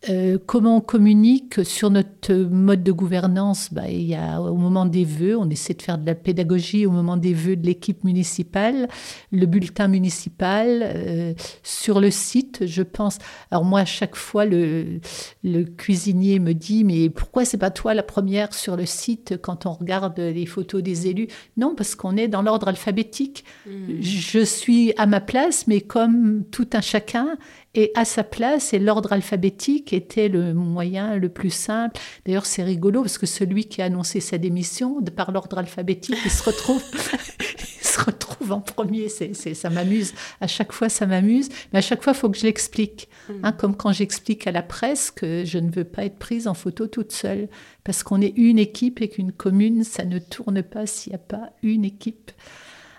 Euh, comment on communique sur notre mode de gouvernance? Bah, il y a, Au moment des vœux, on essaie de faire de la pédagogie au moment des vœux de l'équipe municipale, le bulletin municipal, euh, sur le site, je pense. Alors moi, à chaque fois, le, le cuisinier me dit, mais pourquoi c'est pas toi la première sur le site quand on regarde les photos des élus? Non, parce qu'on est dans l'ordre alphabétique. Mmh. Je suis à ma place, mais comme tout un chacun, et à sa place, et l'ordre alphabétique était le moyen le plus simple. D'ailleurs, c'est rigolo parce que celui qui a annoncé sa démission, de par l'ordre alphabétique, il se retrouve, il se retrouve en premier. C'est, ça m'amuse. À chaque fois, ça m'amuse. Mais à chaque fois, il faut que je l'explique. Mm. Hein, comme quand j'explique à la presse que je ne veux pas être prise en photo toute seule. Parce qu'on est une équipe et qu'une commune, ça ne tourne pas s'il n'y a pas une équipe.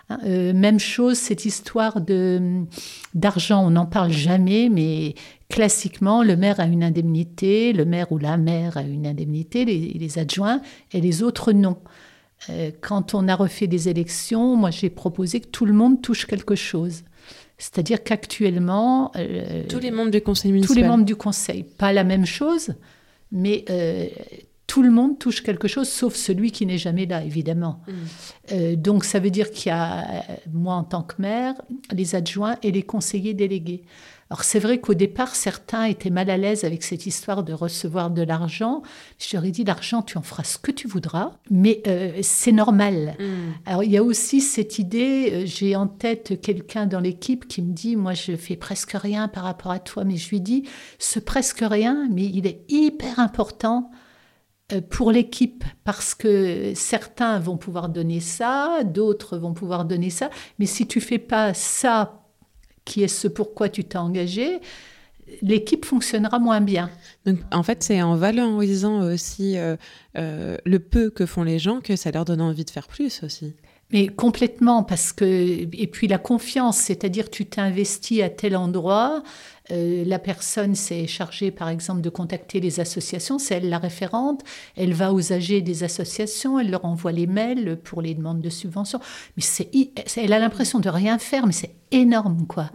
Hein, euh, même chose, cette histoire de d'argent, on n'en parle jamais, mais classiquement, le maire a une indemnité, le maire ou la maire a une indemnité, les, adjoints et les autres non. Euh, quand on a refait des élections, moi j'ai proposé que tout le monde touche quelque chose. C'est-à-dire qu'actuellement... Euh, tous les membres du conseil municipal. Tous les membres du conseil. Pas la même chose, mais tout le monde touche quelque chose, sauf celui qui n'est jamais là, évidemment. Mm. Euh, donc ça veut dire qu'il y a, euh, moi en tant que maire, les adjoints et les conseillers délégués. Alors c'est vrai qu'au départ, certains étaient mal à l'aise avec cette histoire de recevoir de l'argent. Je leur ai dit, l'argent, tu en feras ce que tu voudras, mais euh, c'est normal. Mm. Alors il y a aussi cette idée, j'ai en tête quelqu'un dans l'équipe qui me dit, moi je fais presque rien par rapport à toi, mais je lui dis, ce presque rien, mais il est hyper important pour l'équipe parce que certains vont pouvoir donner ça, d'autres vont pouvoir donner ça, mais si tu fais pas ça qui est ce pourquoi tu t'es engagé, l'équipe fonctionnera moins bien. Donc, en fait, c'est en valorisant aussi euh, euh, le peu que font les gens que ça leur donne envie de faire plus aussi. Mais complètement, parce que et puis la confiance, c'est-à-dire tu t'es investi à tel endroit, euh, la personne s'est chargée, par exemple, de contacter les associations, c'est elle la référente, elle va aux âgés des associations, elle leur envoie les mails pour les demandes de subventions. Mais c'est, elle a l'impression de rien faire, mais c'est énorme, quoi.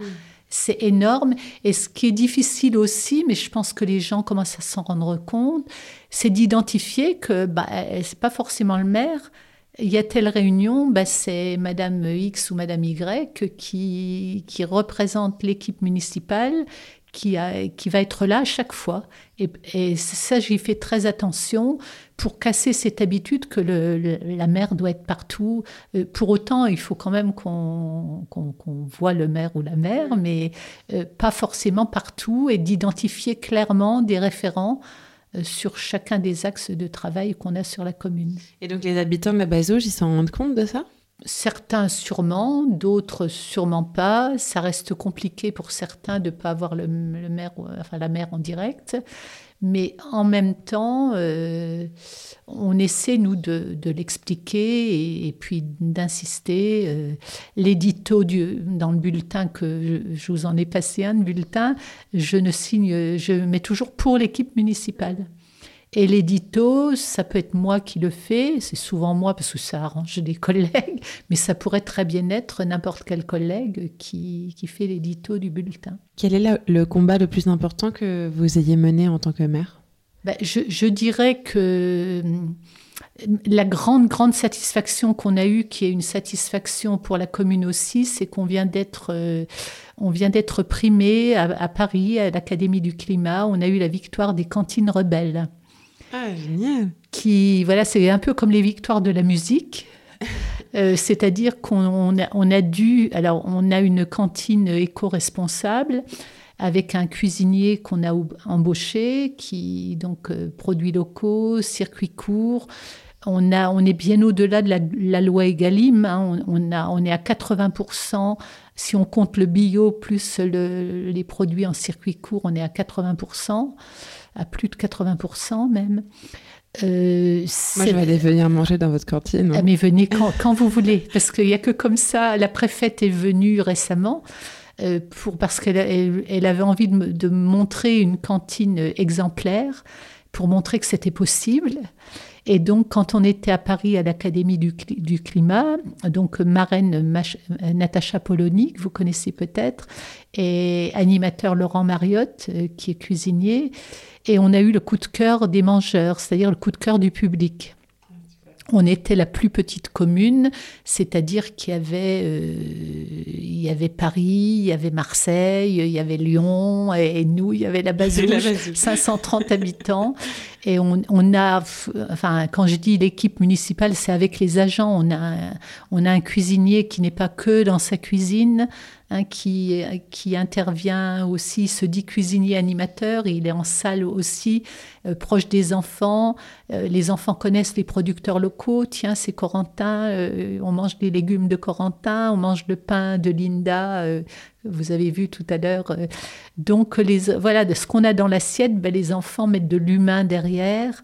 C'est énorme. Et ce qui est difficile aussi, mais je pense que les gens commencent à s'en rendre compte, c'est d'identifier que bah, c'est pas forcément le maire. Il y a telle réunion, bah, c'est Madame X ou Madame Y qui, qui représente l'équipe municipale, qui, a, qui va être là à chaque fois. Et, et ça, j'y fais très attention pour casser cette habitude que le, le, la mère doit être partout. Euh, pour autant, il faut quand même qu'on qu'on voit le maire ou la mère, mais euh, pas forcément partout, et d'identifier clairement des référents sur chacun des axes de travail qu'on a sur la commune. Et donc les habitants de la Bazouge, ils s'en rendent compte de ça? Certains sûrement, d'autres sûrement pas. Ça reste compliqué pour certains de ne pas avoir le, le maire, enfin la mère en direct. Mais en même temps, euh, on essaie, nous, de, de l'expliquer et, puis d'insister. Euh, L'édito dans le bulletin, que je, vous en ai passé un bulletin, je ne signe, je mets toujours pour l'équipe municipale. Et l'édito, ça peut être moi qui le fais, c'est souvent moi parce que ça arrange des collègues, mais ça pourrait très bien être n'importe quel collègue qui, qui fait l'édito du bulletin. Quel est la, le combat le plus important que vous ayez mené en tant que maire? Ben, je, je, dirais que la grande, grande satisfaction qu'on a eue, qui est une satisfaction pour la commune aussi, c'est qu'on vient d'être... Euh, on vient d'être primé à, à Paris, à l'Académie du climat. On a eu la victoire des cantines rebelles. Ah, génial. Qui, voilà, c'est un peu comme les victoires de la musique. Euh, C'est-à-dire qu'on a, on a dû, alors on a une cantine éco-responsable avec un cuisinier qu'on a embauché, qui donc euh, produits locaux, circuits courts. On, a, on est bien au-delà de la, la, loi Egalim. Hein. On, on, a, on est à 80%. Si on compte le bio plus le, les produits en circuit court, on est à 80% à plus de 80% même. Euh, Moi, je vais aller venir manger dans votre cantine. Ah, mais venez quand, quand vous voulez, parce qu'il n'y a que comme ça. La préfète est venue récemment. Euh, pour, parce qu'elle elle, elle avait envie de, de montrer une cantine exemplaire, pour montrer que c'était possible. Et donc, quand on était à Paris à l'Académie du, du, climat, donc marraine Mach, Natacha Polony, que vous connaissez peut-être, et animateur Laurent Mariotte, euh, qui est cuisinier, et on a eu le coup de cœur des mangeurs, c'est-à-dire le coup de cœur du public. On était la plus petite commune, c'est-à-dire qu'il y avait, euh, il y avait Paris, il y avait Marseille, il y avait Lyon, et, et nous, il y avait la Bazouge, 530 habitants. Et on, a, enfin, quand je dis l'équipe municipale, c'est avec les agents. On a, on a un cuisinier qui n'est pas que dans sa cuisine, hein, qui, qui intervient aussi, se dit cuisinier animateur, il est en salle aussi, euh, proche des enfants. Euh, les enfants connaissent les producteurs locaux. Tiens, c'est Corentin, euh, on mange des légumes de Corentin, on mange le pain de Linda. Euh, vous avez vu tout à l'heure. Donc, les, voilà, de ce qu'on a dans l'assiette, ben, les enfants mettent de l'humain derrière.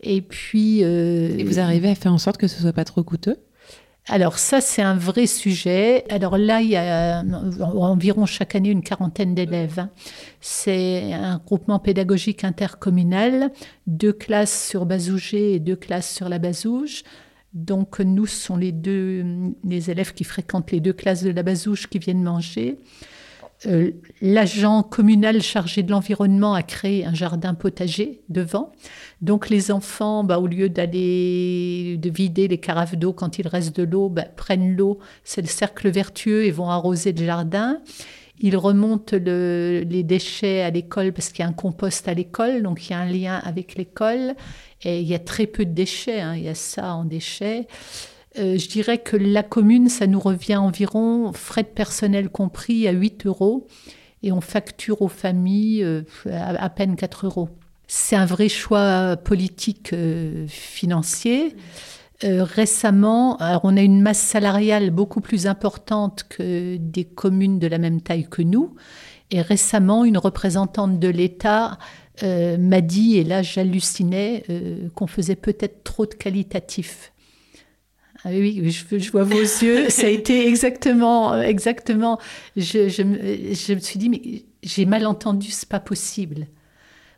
Et puis. Euh, Et vous arrivez à faire en sorte que ce soit pas trop coûteux? Alors ça, c'est un vrai sujet. Alors là, il y a environ chaque année une quarantaine d'élèves. Hein. C'est un groupement pédagogique intercommunal, deux classes sur Bazougé et deux classes sur la Bazouge. Donc nous, ce sont les deux les élèves qui fréquentent les deux classes de la Bazouge qui viennent manger. Euh, L'agent communal chargé de l'environnement a créé un jardin potager devant. Donc les enfants, bah, au lieu d'aller de vider les carafes d'eau quand il reste de l'eau, bah, prennent l'eau, c'est le cercle vertueux et vont arroser le jardin. Ils remontent le, les déchets à l'école parce qu'il y a un compost à l'école, donc il y a un lien avec l'école. Et il y a très peu de déchets, hein, il y a ça en déchets. Euh, je dirais que la commune, ça nous revient environ, frais de personnel compris, à 8 euros. Et on facture aux familles euh, à, peine 4 euros. C'est un vrai choix politique euh, financier. Euh, récemment, alors on a une masse salariale beaucoup plus importante que des communes de la même taille que nous. Et récemment, une représentante de l'État euh, m'a dit, et là j'hallucinais, euh, qu'on faisait peut-être trop de qualitatif. Ah oui, je, je, vois vos yeux. Ça a été exactement, exactement. Je, je, je me suis dit, mais j'ai mal entendu, c'est pas possible.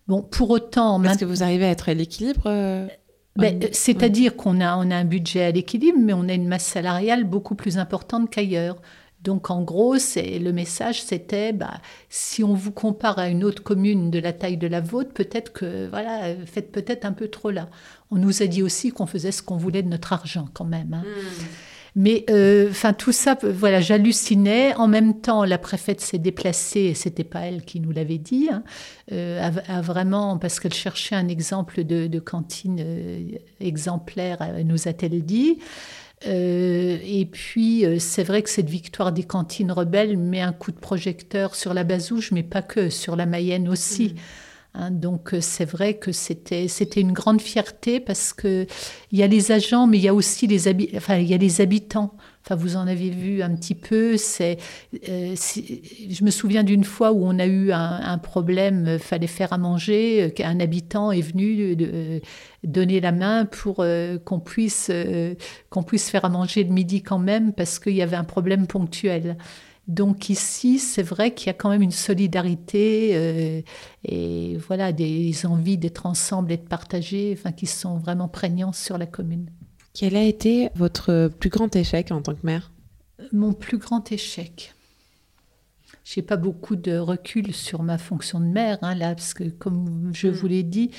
Bon, pour autant. Est-ce que vous arrivez à être à l'équilibre. Ben, C'est-à-dire qu'on a, on a un budget à l'équilibre, mais on a une masse salariale beaucoup plus importante qu'ailleurs. Donc en gros, c'est le message, c'était bah, si on vous compare à une autre commune de la taille de la vôtre, peut-être que voilà, faites peut-être un peu trop là. On nous a dit aussi qu'on faisait ce qu'on voulait de notre argent quand même. hein. Mais euh, enfin tout ça, voilà, j'hallucinais. En même temps, la préfète s'est déplacée, et c'était pas elle qui nous l'avait dit, hein, euh, vraiment parce qu'elle cherchait un exemple de, cantine euh, exemplaire, euh, nous a-t-elle dit. Euh, et puis, euh, c'est vrai que cette victoire des cantines rebelles met un coup de projecteur sur la Bazouge, mais pas que, sur la Mayenne aussi. Hein, donc, euh, c'est vrai que c'était c'était une grande fierté parce que il y a les agents, mais il y a aussi les, habitants. Enfin, vous en avez vu un petit peu. C'est, euh, je me souviens d'une fois où on a eu un, un problème, euh, fallait faire à manger, qu'un habitant est venu donner la main pour qu'on puisse qu'on puisse faire à manger le midi quand même parce qu'il y avait un problème ponctuel. Donc ici, c'est vrai qu'il y a quand même une solidarité euh, et voilà des envies d'être ensemble et de partager, enfin qui sont vraiment prégnants sur la commune. Quel a été votre plus grand échec en tant que mère Mon plus grand échec. J'ai pas beaucoup de recul sur ma fonction de mère hein, là, parce que comme je vous l'ai dit,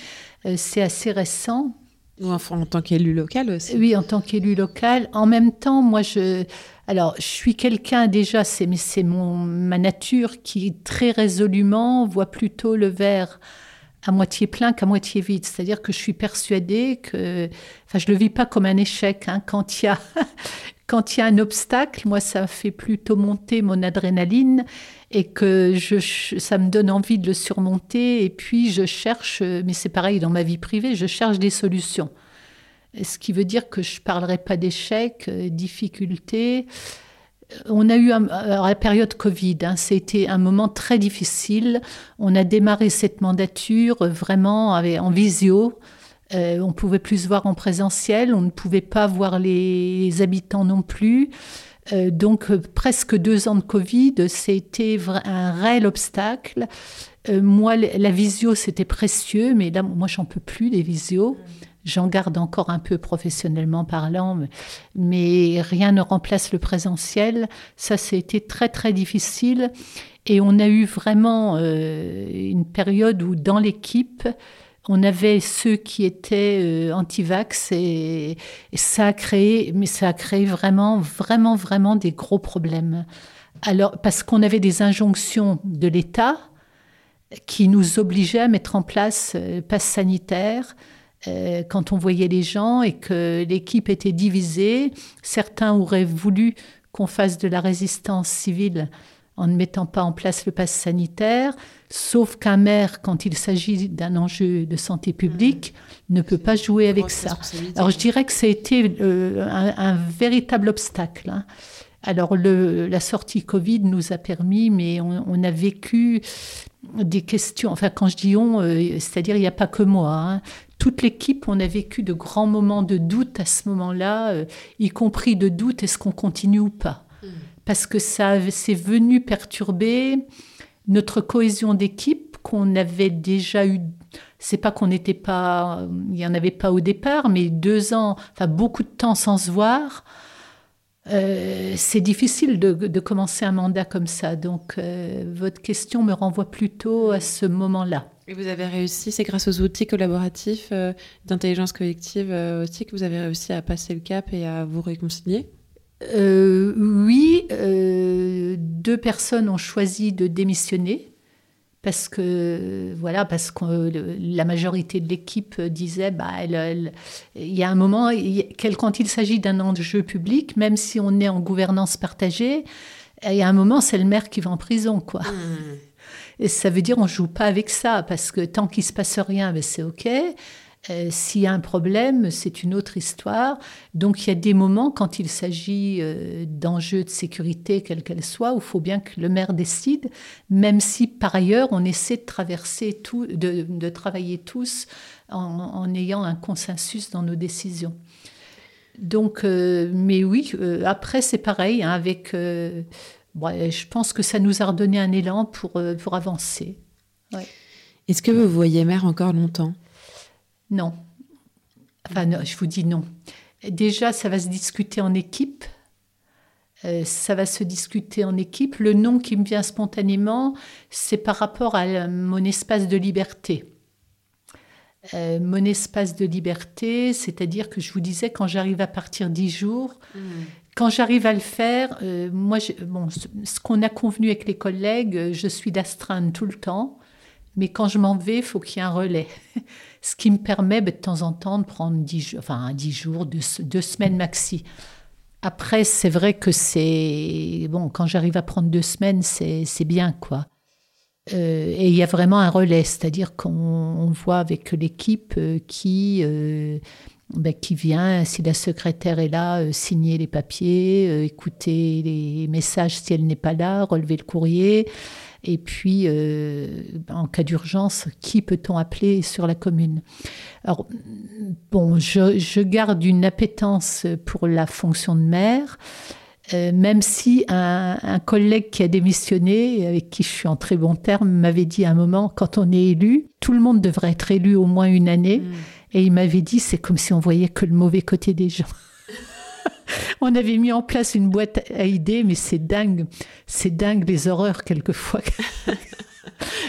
euh, c'est assez récent. En tant qu'élu local aussi Oui, en tant qu'élu local. En même temps, moi, je, alors, je suis quelqu'un déjà, c'est, c'est mon, ma nature qui très résolument voit plutôt le verre à moitié plein qu'à moitié vide. C'est-à-dire que je suis persuadée que, enfin, je le vis pas comme un échec. hein. Quand il y a, quand il y a un obstacle, moi, ça fait plutôt monter mon adrénaline et que ça me donne envie de le surmonter. Et puis, je cherche, mais c'est pareil dans ma vie privée, je cherche des solutions. Ce qui veut dire que je ne parlerai pas d'échec, euh, difficultés. On a eu alors, la période Covid, hein, c'était un moment très difficile. On a démarré cette mandature euh, vraiment avec- en visio. Euh, on pouvait plus se voir en présentiel, on ne pouvait pas voir les, habitants non plus. Euh, donc euh, presque deux ans de Covid, c'était un réel obstacle. Euh, moi, la visio, c'était précieux, mais là, moi, j'en peux plus des visios. J'en garde encore un peu professionnellement parlant, mais, mais rien ne remplace le présentiel. Ça, c'était très, très difficile. Et on a eu vraiment une période où, dans l'équipe, on avait ceux qui étaient euh, anti-vax et, ça a créé, mais ça a créé vraiment, vraiment, vraiment des gros problèmes. Alors, parce qu'on avait des injonctions de l'État qui nous obligeaient à mettre en place euh, passe sanitaire euh, quand on voyait les gens et que l'équipe était divisée. Certains auraient voulu qu'on fasse de la résistance civile en ne mettant pas en place le pass sanitaire, sauf qu'un maire, quand il s'agit d'un enjeu de santé publique, ne peut pas jouer avec ça. Alors je dirais que ça a été euh, un, un véritable obstacle. hein. Alors le, la sortie Covid nous a permis, mais on, on a vécu des questions. Enfin, quand je dis on, euh, c'est-à-dire il n'y a pas que moi. hein. Toute l'équipe, on a vécu de grands moments de doute à ce moment-là, euh, y compris de doute est-ce qu'on continue ou pas? Parce que ça c'est venu perturber notre cohésion d'équipe qu'on avait déjà eu. C'est pas qu'on n'était pas, il y en avait pas au départ, mais deux ans, enfin beaucoup de temps sans se voir. Euh, c'est difficile de, commencer un mandat comme ça. Donc, euh, votre question me renvoie plutôt à ce moment-là. Et vous avez réussi, c'est grâce aux outils collaboratifs euh, d'intelligence collective euh, aussi que vous avez réussi à passer le cap et à vous réconcilier? Euh, oui, euh, deux personnes ont choisi de démissionner parce que voilà, parce que la majorité de l'équipe disait, bah, elle- elle- il y a un moment, quand il s'agit d'un enjeu public, même si on est en gouvernance partagée, il y a un moment, c'est le maire qui va en prison, quoi. Et ça veut dire on joue pas avec ça parce que tant qu'il se passe rien, ben c'est ok. Euh, S'il y a un problème, c'est une autre histoire. Donc il y a des moments quand il s'agit euh, d'enjeux de sécurité, quels qu'elles soient, où il faut bien que le maire décide, même si par ailleurs on essaie de traverser tout, de, travailler tous en, ayant un consensus dans nos décisions. Donc, euh, mais oui, après c'est pareil hein, avec. je pense que ça nous a redonné un élan pour, pour avancer. Est-ce que vous voyez mère encore longtemps? Non. Enfin, non, je vous dis non. Déjà, ça va se discuter en équipe. Euh, ça va se discuter en équipe. Le nom qui me vient spontanément, c'est par rapport à mon espace de liberté. Euh, mon espace de liberté, c'est-à-dire que je vous disais, quand j'arrive à partir dix jours, Hmm. quand j'arrive à le faire, euh, moi, je- bon, ce, ce qu'on a convenu avec les collègues, je suis d'astreinte tout le temps, mais quand je m'en vais, il faut qu'il y ait un relais. Ce qui me permet ben, de temps en temps de prendre 10 jours, enfin 10 jours, deux, semaines maxi. Après, c'est vrai que c'est... Bon, quand j'arrive à prendre deux semaines, c'est bien, quoi. Euh, et il y a vraiment un relais, c'est-à-dire qu'on on voit avec l'équipe euh, qui, euh, ben, qui vient, si la secrétaire est là, signer les papiers, écouter les messages si elle n'est pas là, relever le courrier. Et puis, euh, en cas d'urgence, qui peut-on appeler sur la commune? Alors, bon, je, je garde une appétence pour la fonction de maire. Euh, même si un, un collègue qui a démissionné, avec qui je suis en très bon terme, m'avait dit à un moment, quand on est élu, tout le monde devrait être élu au moins une année. Hmm. Et il m'avait dit, c'est comme si on voyait que le mauvais côté des gens. on avait mis en place une boîte à idées, mais c'est dingue, c'est dingue les horreurs quelquefois.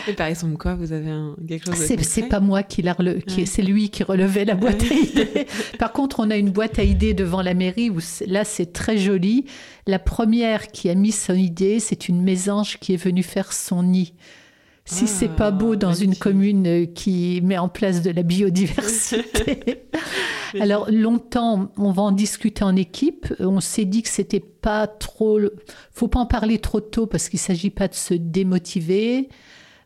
Et par exemple, quoi Vous avez un, quelque chose de C'est, pas moi qui l'a rele- qui Ouais. c'est lui qui relevait la boîte à idées. Par contre, on a une boîte à idées devant la mairie où c'est- là c'est très joli. La première qui a mis son idée, c'est une mésange qui est venue faire son nid. Si Ah, c'est pas beau dans une commune euh, qui met en place de la biodiversité. Alors longtemps, on va en discuter en équipe. On s'est dit que c'était pas trop, faut pas en parler trop tôt parce qu'il s'agit pas de se démotiver.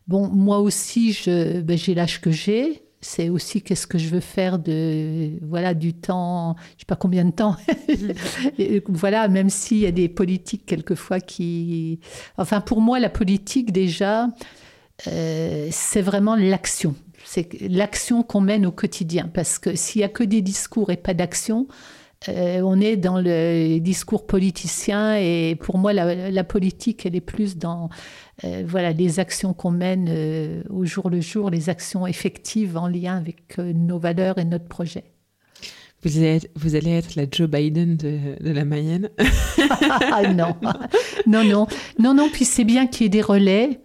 Bon, moi aussi, je, ben, j'ai l'âge que j'ai. C'est aussi qu'est-ce que je veux faire de, voilà, du temps, je sais pas combien de temps. Et voilà, même s'il y a des politiques quelquefois qui, enfin, pour moi, la politique déjà, euh, c'est vraiment l'action. C'est l'action qu'on mène au quotidien. Parce que s'il y a que des discours et pas d'action, euh, on est dans le discours politicien. Et pour moi, la, la politique, elle est plus dans euh, voilà, les actions qu'on mène au jour le jour, les actions effectives en lien avec nos valeurs et notre projet. Vous allez, être, vous allez être la Joe Biden de, de la Mayenne. ah non, non, non, non, non. Puis c'est bien qu'il y ait des relais.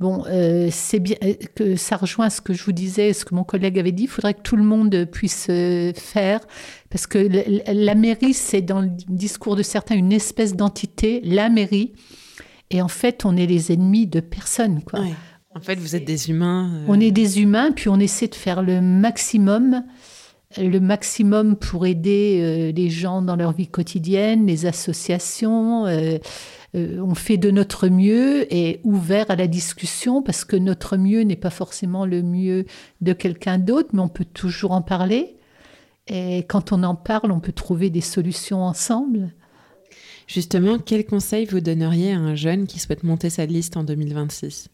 Bon, euh, c'est bien euh, que ça rejoint ce que je vous disais, ce que mon collègue avait dit. Il faudrait que tout le monde puisse euh, faire, parce que la, la mairie, c'est dans le discours de certains une espèce d'entité, la mairie. Et en fait, on est les ennemis de personne, quoi. En fait, vous êtes des humains. euh, On est des humains, puis on essaie de faire le maximum, le maximum pour aider euh, les gens dans leur vie quotidienne, les associations. Euh, on fait de notre mieux et ouvert à la discussion parce que notre mieux n'est pas forcément le mieux de quelqu'un d'autre, mais on peut toujours en parler. Et quand on en parle, on peut trouver des solutions ensemble. Justement, quel conseil vous donneriez à un jeune qui souhaite monter sa liste en 2026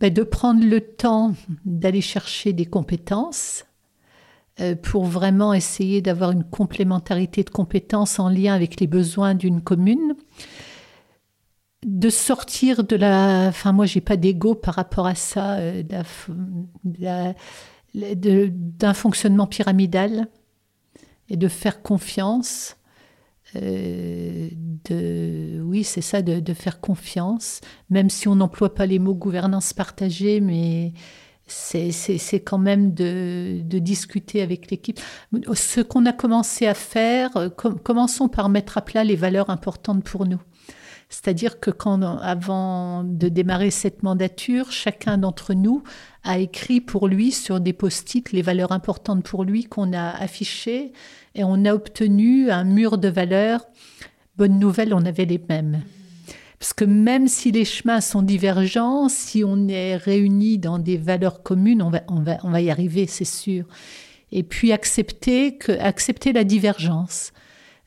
Ben, de prendre le temps d'aller chercher des compétences euh, pour vraiment essayer d'avoir une complémentarité de compétences en lien avec les besoins d'une commune. De sortir de la. Enfin, moi, j'ai pas d'ego par rapport à ça, euh, d'un fonctionnement pyramidal et de faire confiance. euh, de, oui, c'est ça, de, faire confiance, même si on n'emploie pas les mots gouvernance partagée, mais c'est quand même de, de discuter avec l'équipe. Ce qu'on a commencé à faire, euh, com- commençons par mettre à plat les valeurs importantes pour nous. C'est-à-dire que quand, avant de démarrer cette mandature, chacun d'entre nous a écrit pour lui sur des post-it les valeurs importantes pour lui qu'on a affichées et on a obtenu un mur de valeurs. Bonne nouvelle, on avait les mêmes. Parce que même si les chemins sont divergents, si on est réunis dans des valeurs communes, on va, y arriver, c'est sûr. Et puis accepter, accepter la divergence.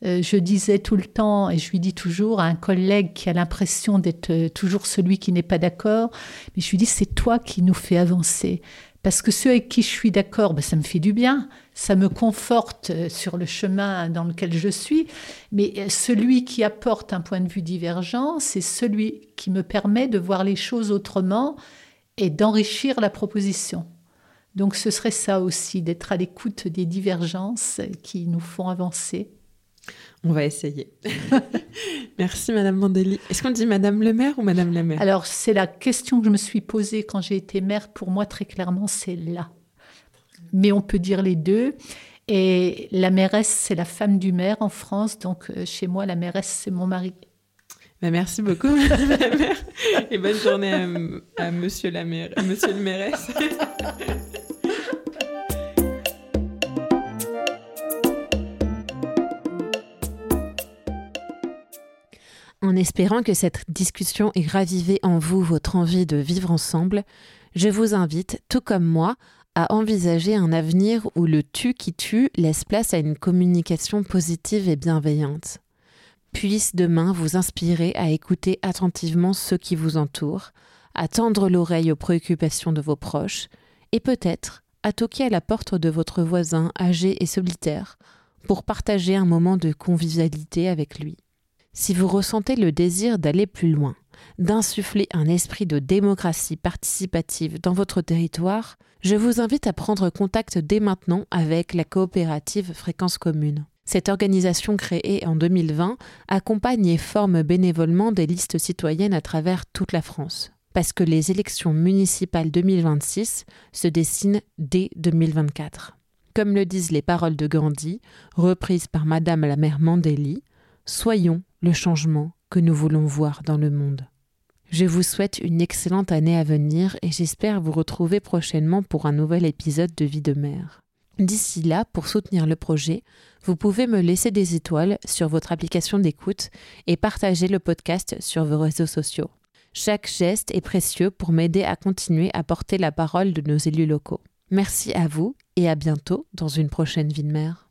Euh, je disais tout le temps, et je lui dis toujours à un collègue qui a l'impression d'être euh, toujours celui qui n'est pas d'accord, mais je lui dis, c'est toi qui nous fais avancer. Parce que ceux avec qui je suis d'accord, ben, ça me fait du bien, ça me conforte euh, sur le chemin dans lequel je suis, mais celui qui apporte un point de vue divergent, c'est celui qui me permet de voir les choses autrement et d'enrichir la proposition. Donc ce serait ça aussi, d'être à l'écoute des divergences qui nous font avancer. On va essayer. Merci Madame Mandeli. Est-ce qu'on dit Madame le maire ou Madame la maire? Alors, c'est la question que je me suis posée quand j'ai été maire. Pour moi, très clairement, c'est là. Mais on peut dire les deux. Et la mairesse, c'est la femme du maire en France. Donc, euh, chez moi, la mairesse, c'est mon mari. Ben, merci beaucoup, Madame la maire. Et bonne journée à, à Monsieur la maire, à Monsieur le mairesse. En espérant que cette discussion ait ravivé en vous votre envie de vivre ensemble, je vous invite, tout comme moi, à envisager un avenir où le tu qui tue laisse place à une communication positive et bienveillante. Puisse demain vous inspirer à écouter attentivement ceux qui vous entourent, à tendre l'oreille aux préoccupations de vos proches, et peut-être à toquer à la porte de votre voisin âgé et solitaire pour partager un moment de convivialité avec lui. Si vous ressentez le désir d'aller plus loin, d'insuffler un esprit de démocratie participative dans votre territoire, je vous invite à prendre contact dès maintenant avec la coopérative Fréquence Commune. Cette organisation créée en 2020 accompagne et forme bénévolement des listes citoyennes à travers toute la France. Parce que les élections municipales 2026 se dessinent dès 2024. Comme le disent les paroles de Gandhi, reprises par Madame la mère Mandeli, soyons le changement que nous voulons voir dans le monde. Je vous souhaite une excellente année à venir et j'espère vous retrouver prochainement pour un nouvel épisode de Vie de mère. D'ici là, pour soutenir le projet, vous pouvez me laisser des étoiles sur votre application d'écoute et partager le podcast sur vos réseaux sociaux. Chaque geste est précieux pour m'aider à continuer à porter la parole de nos élus locaux. Merci à vous et à bientôt dans une prochaine vie de mère.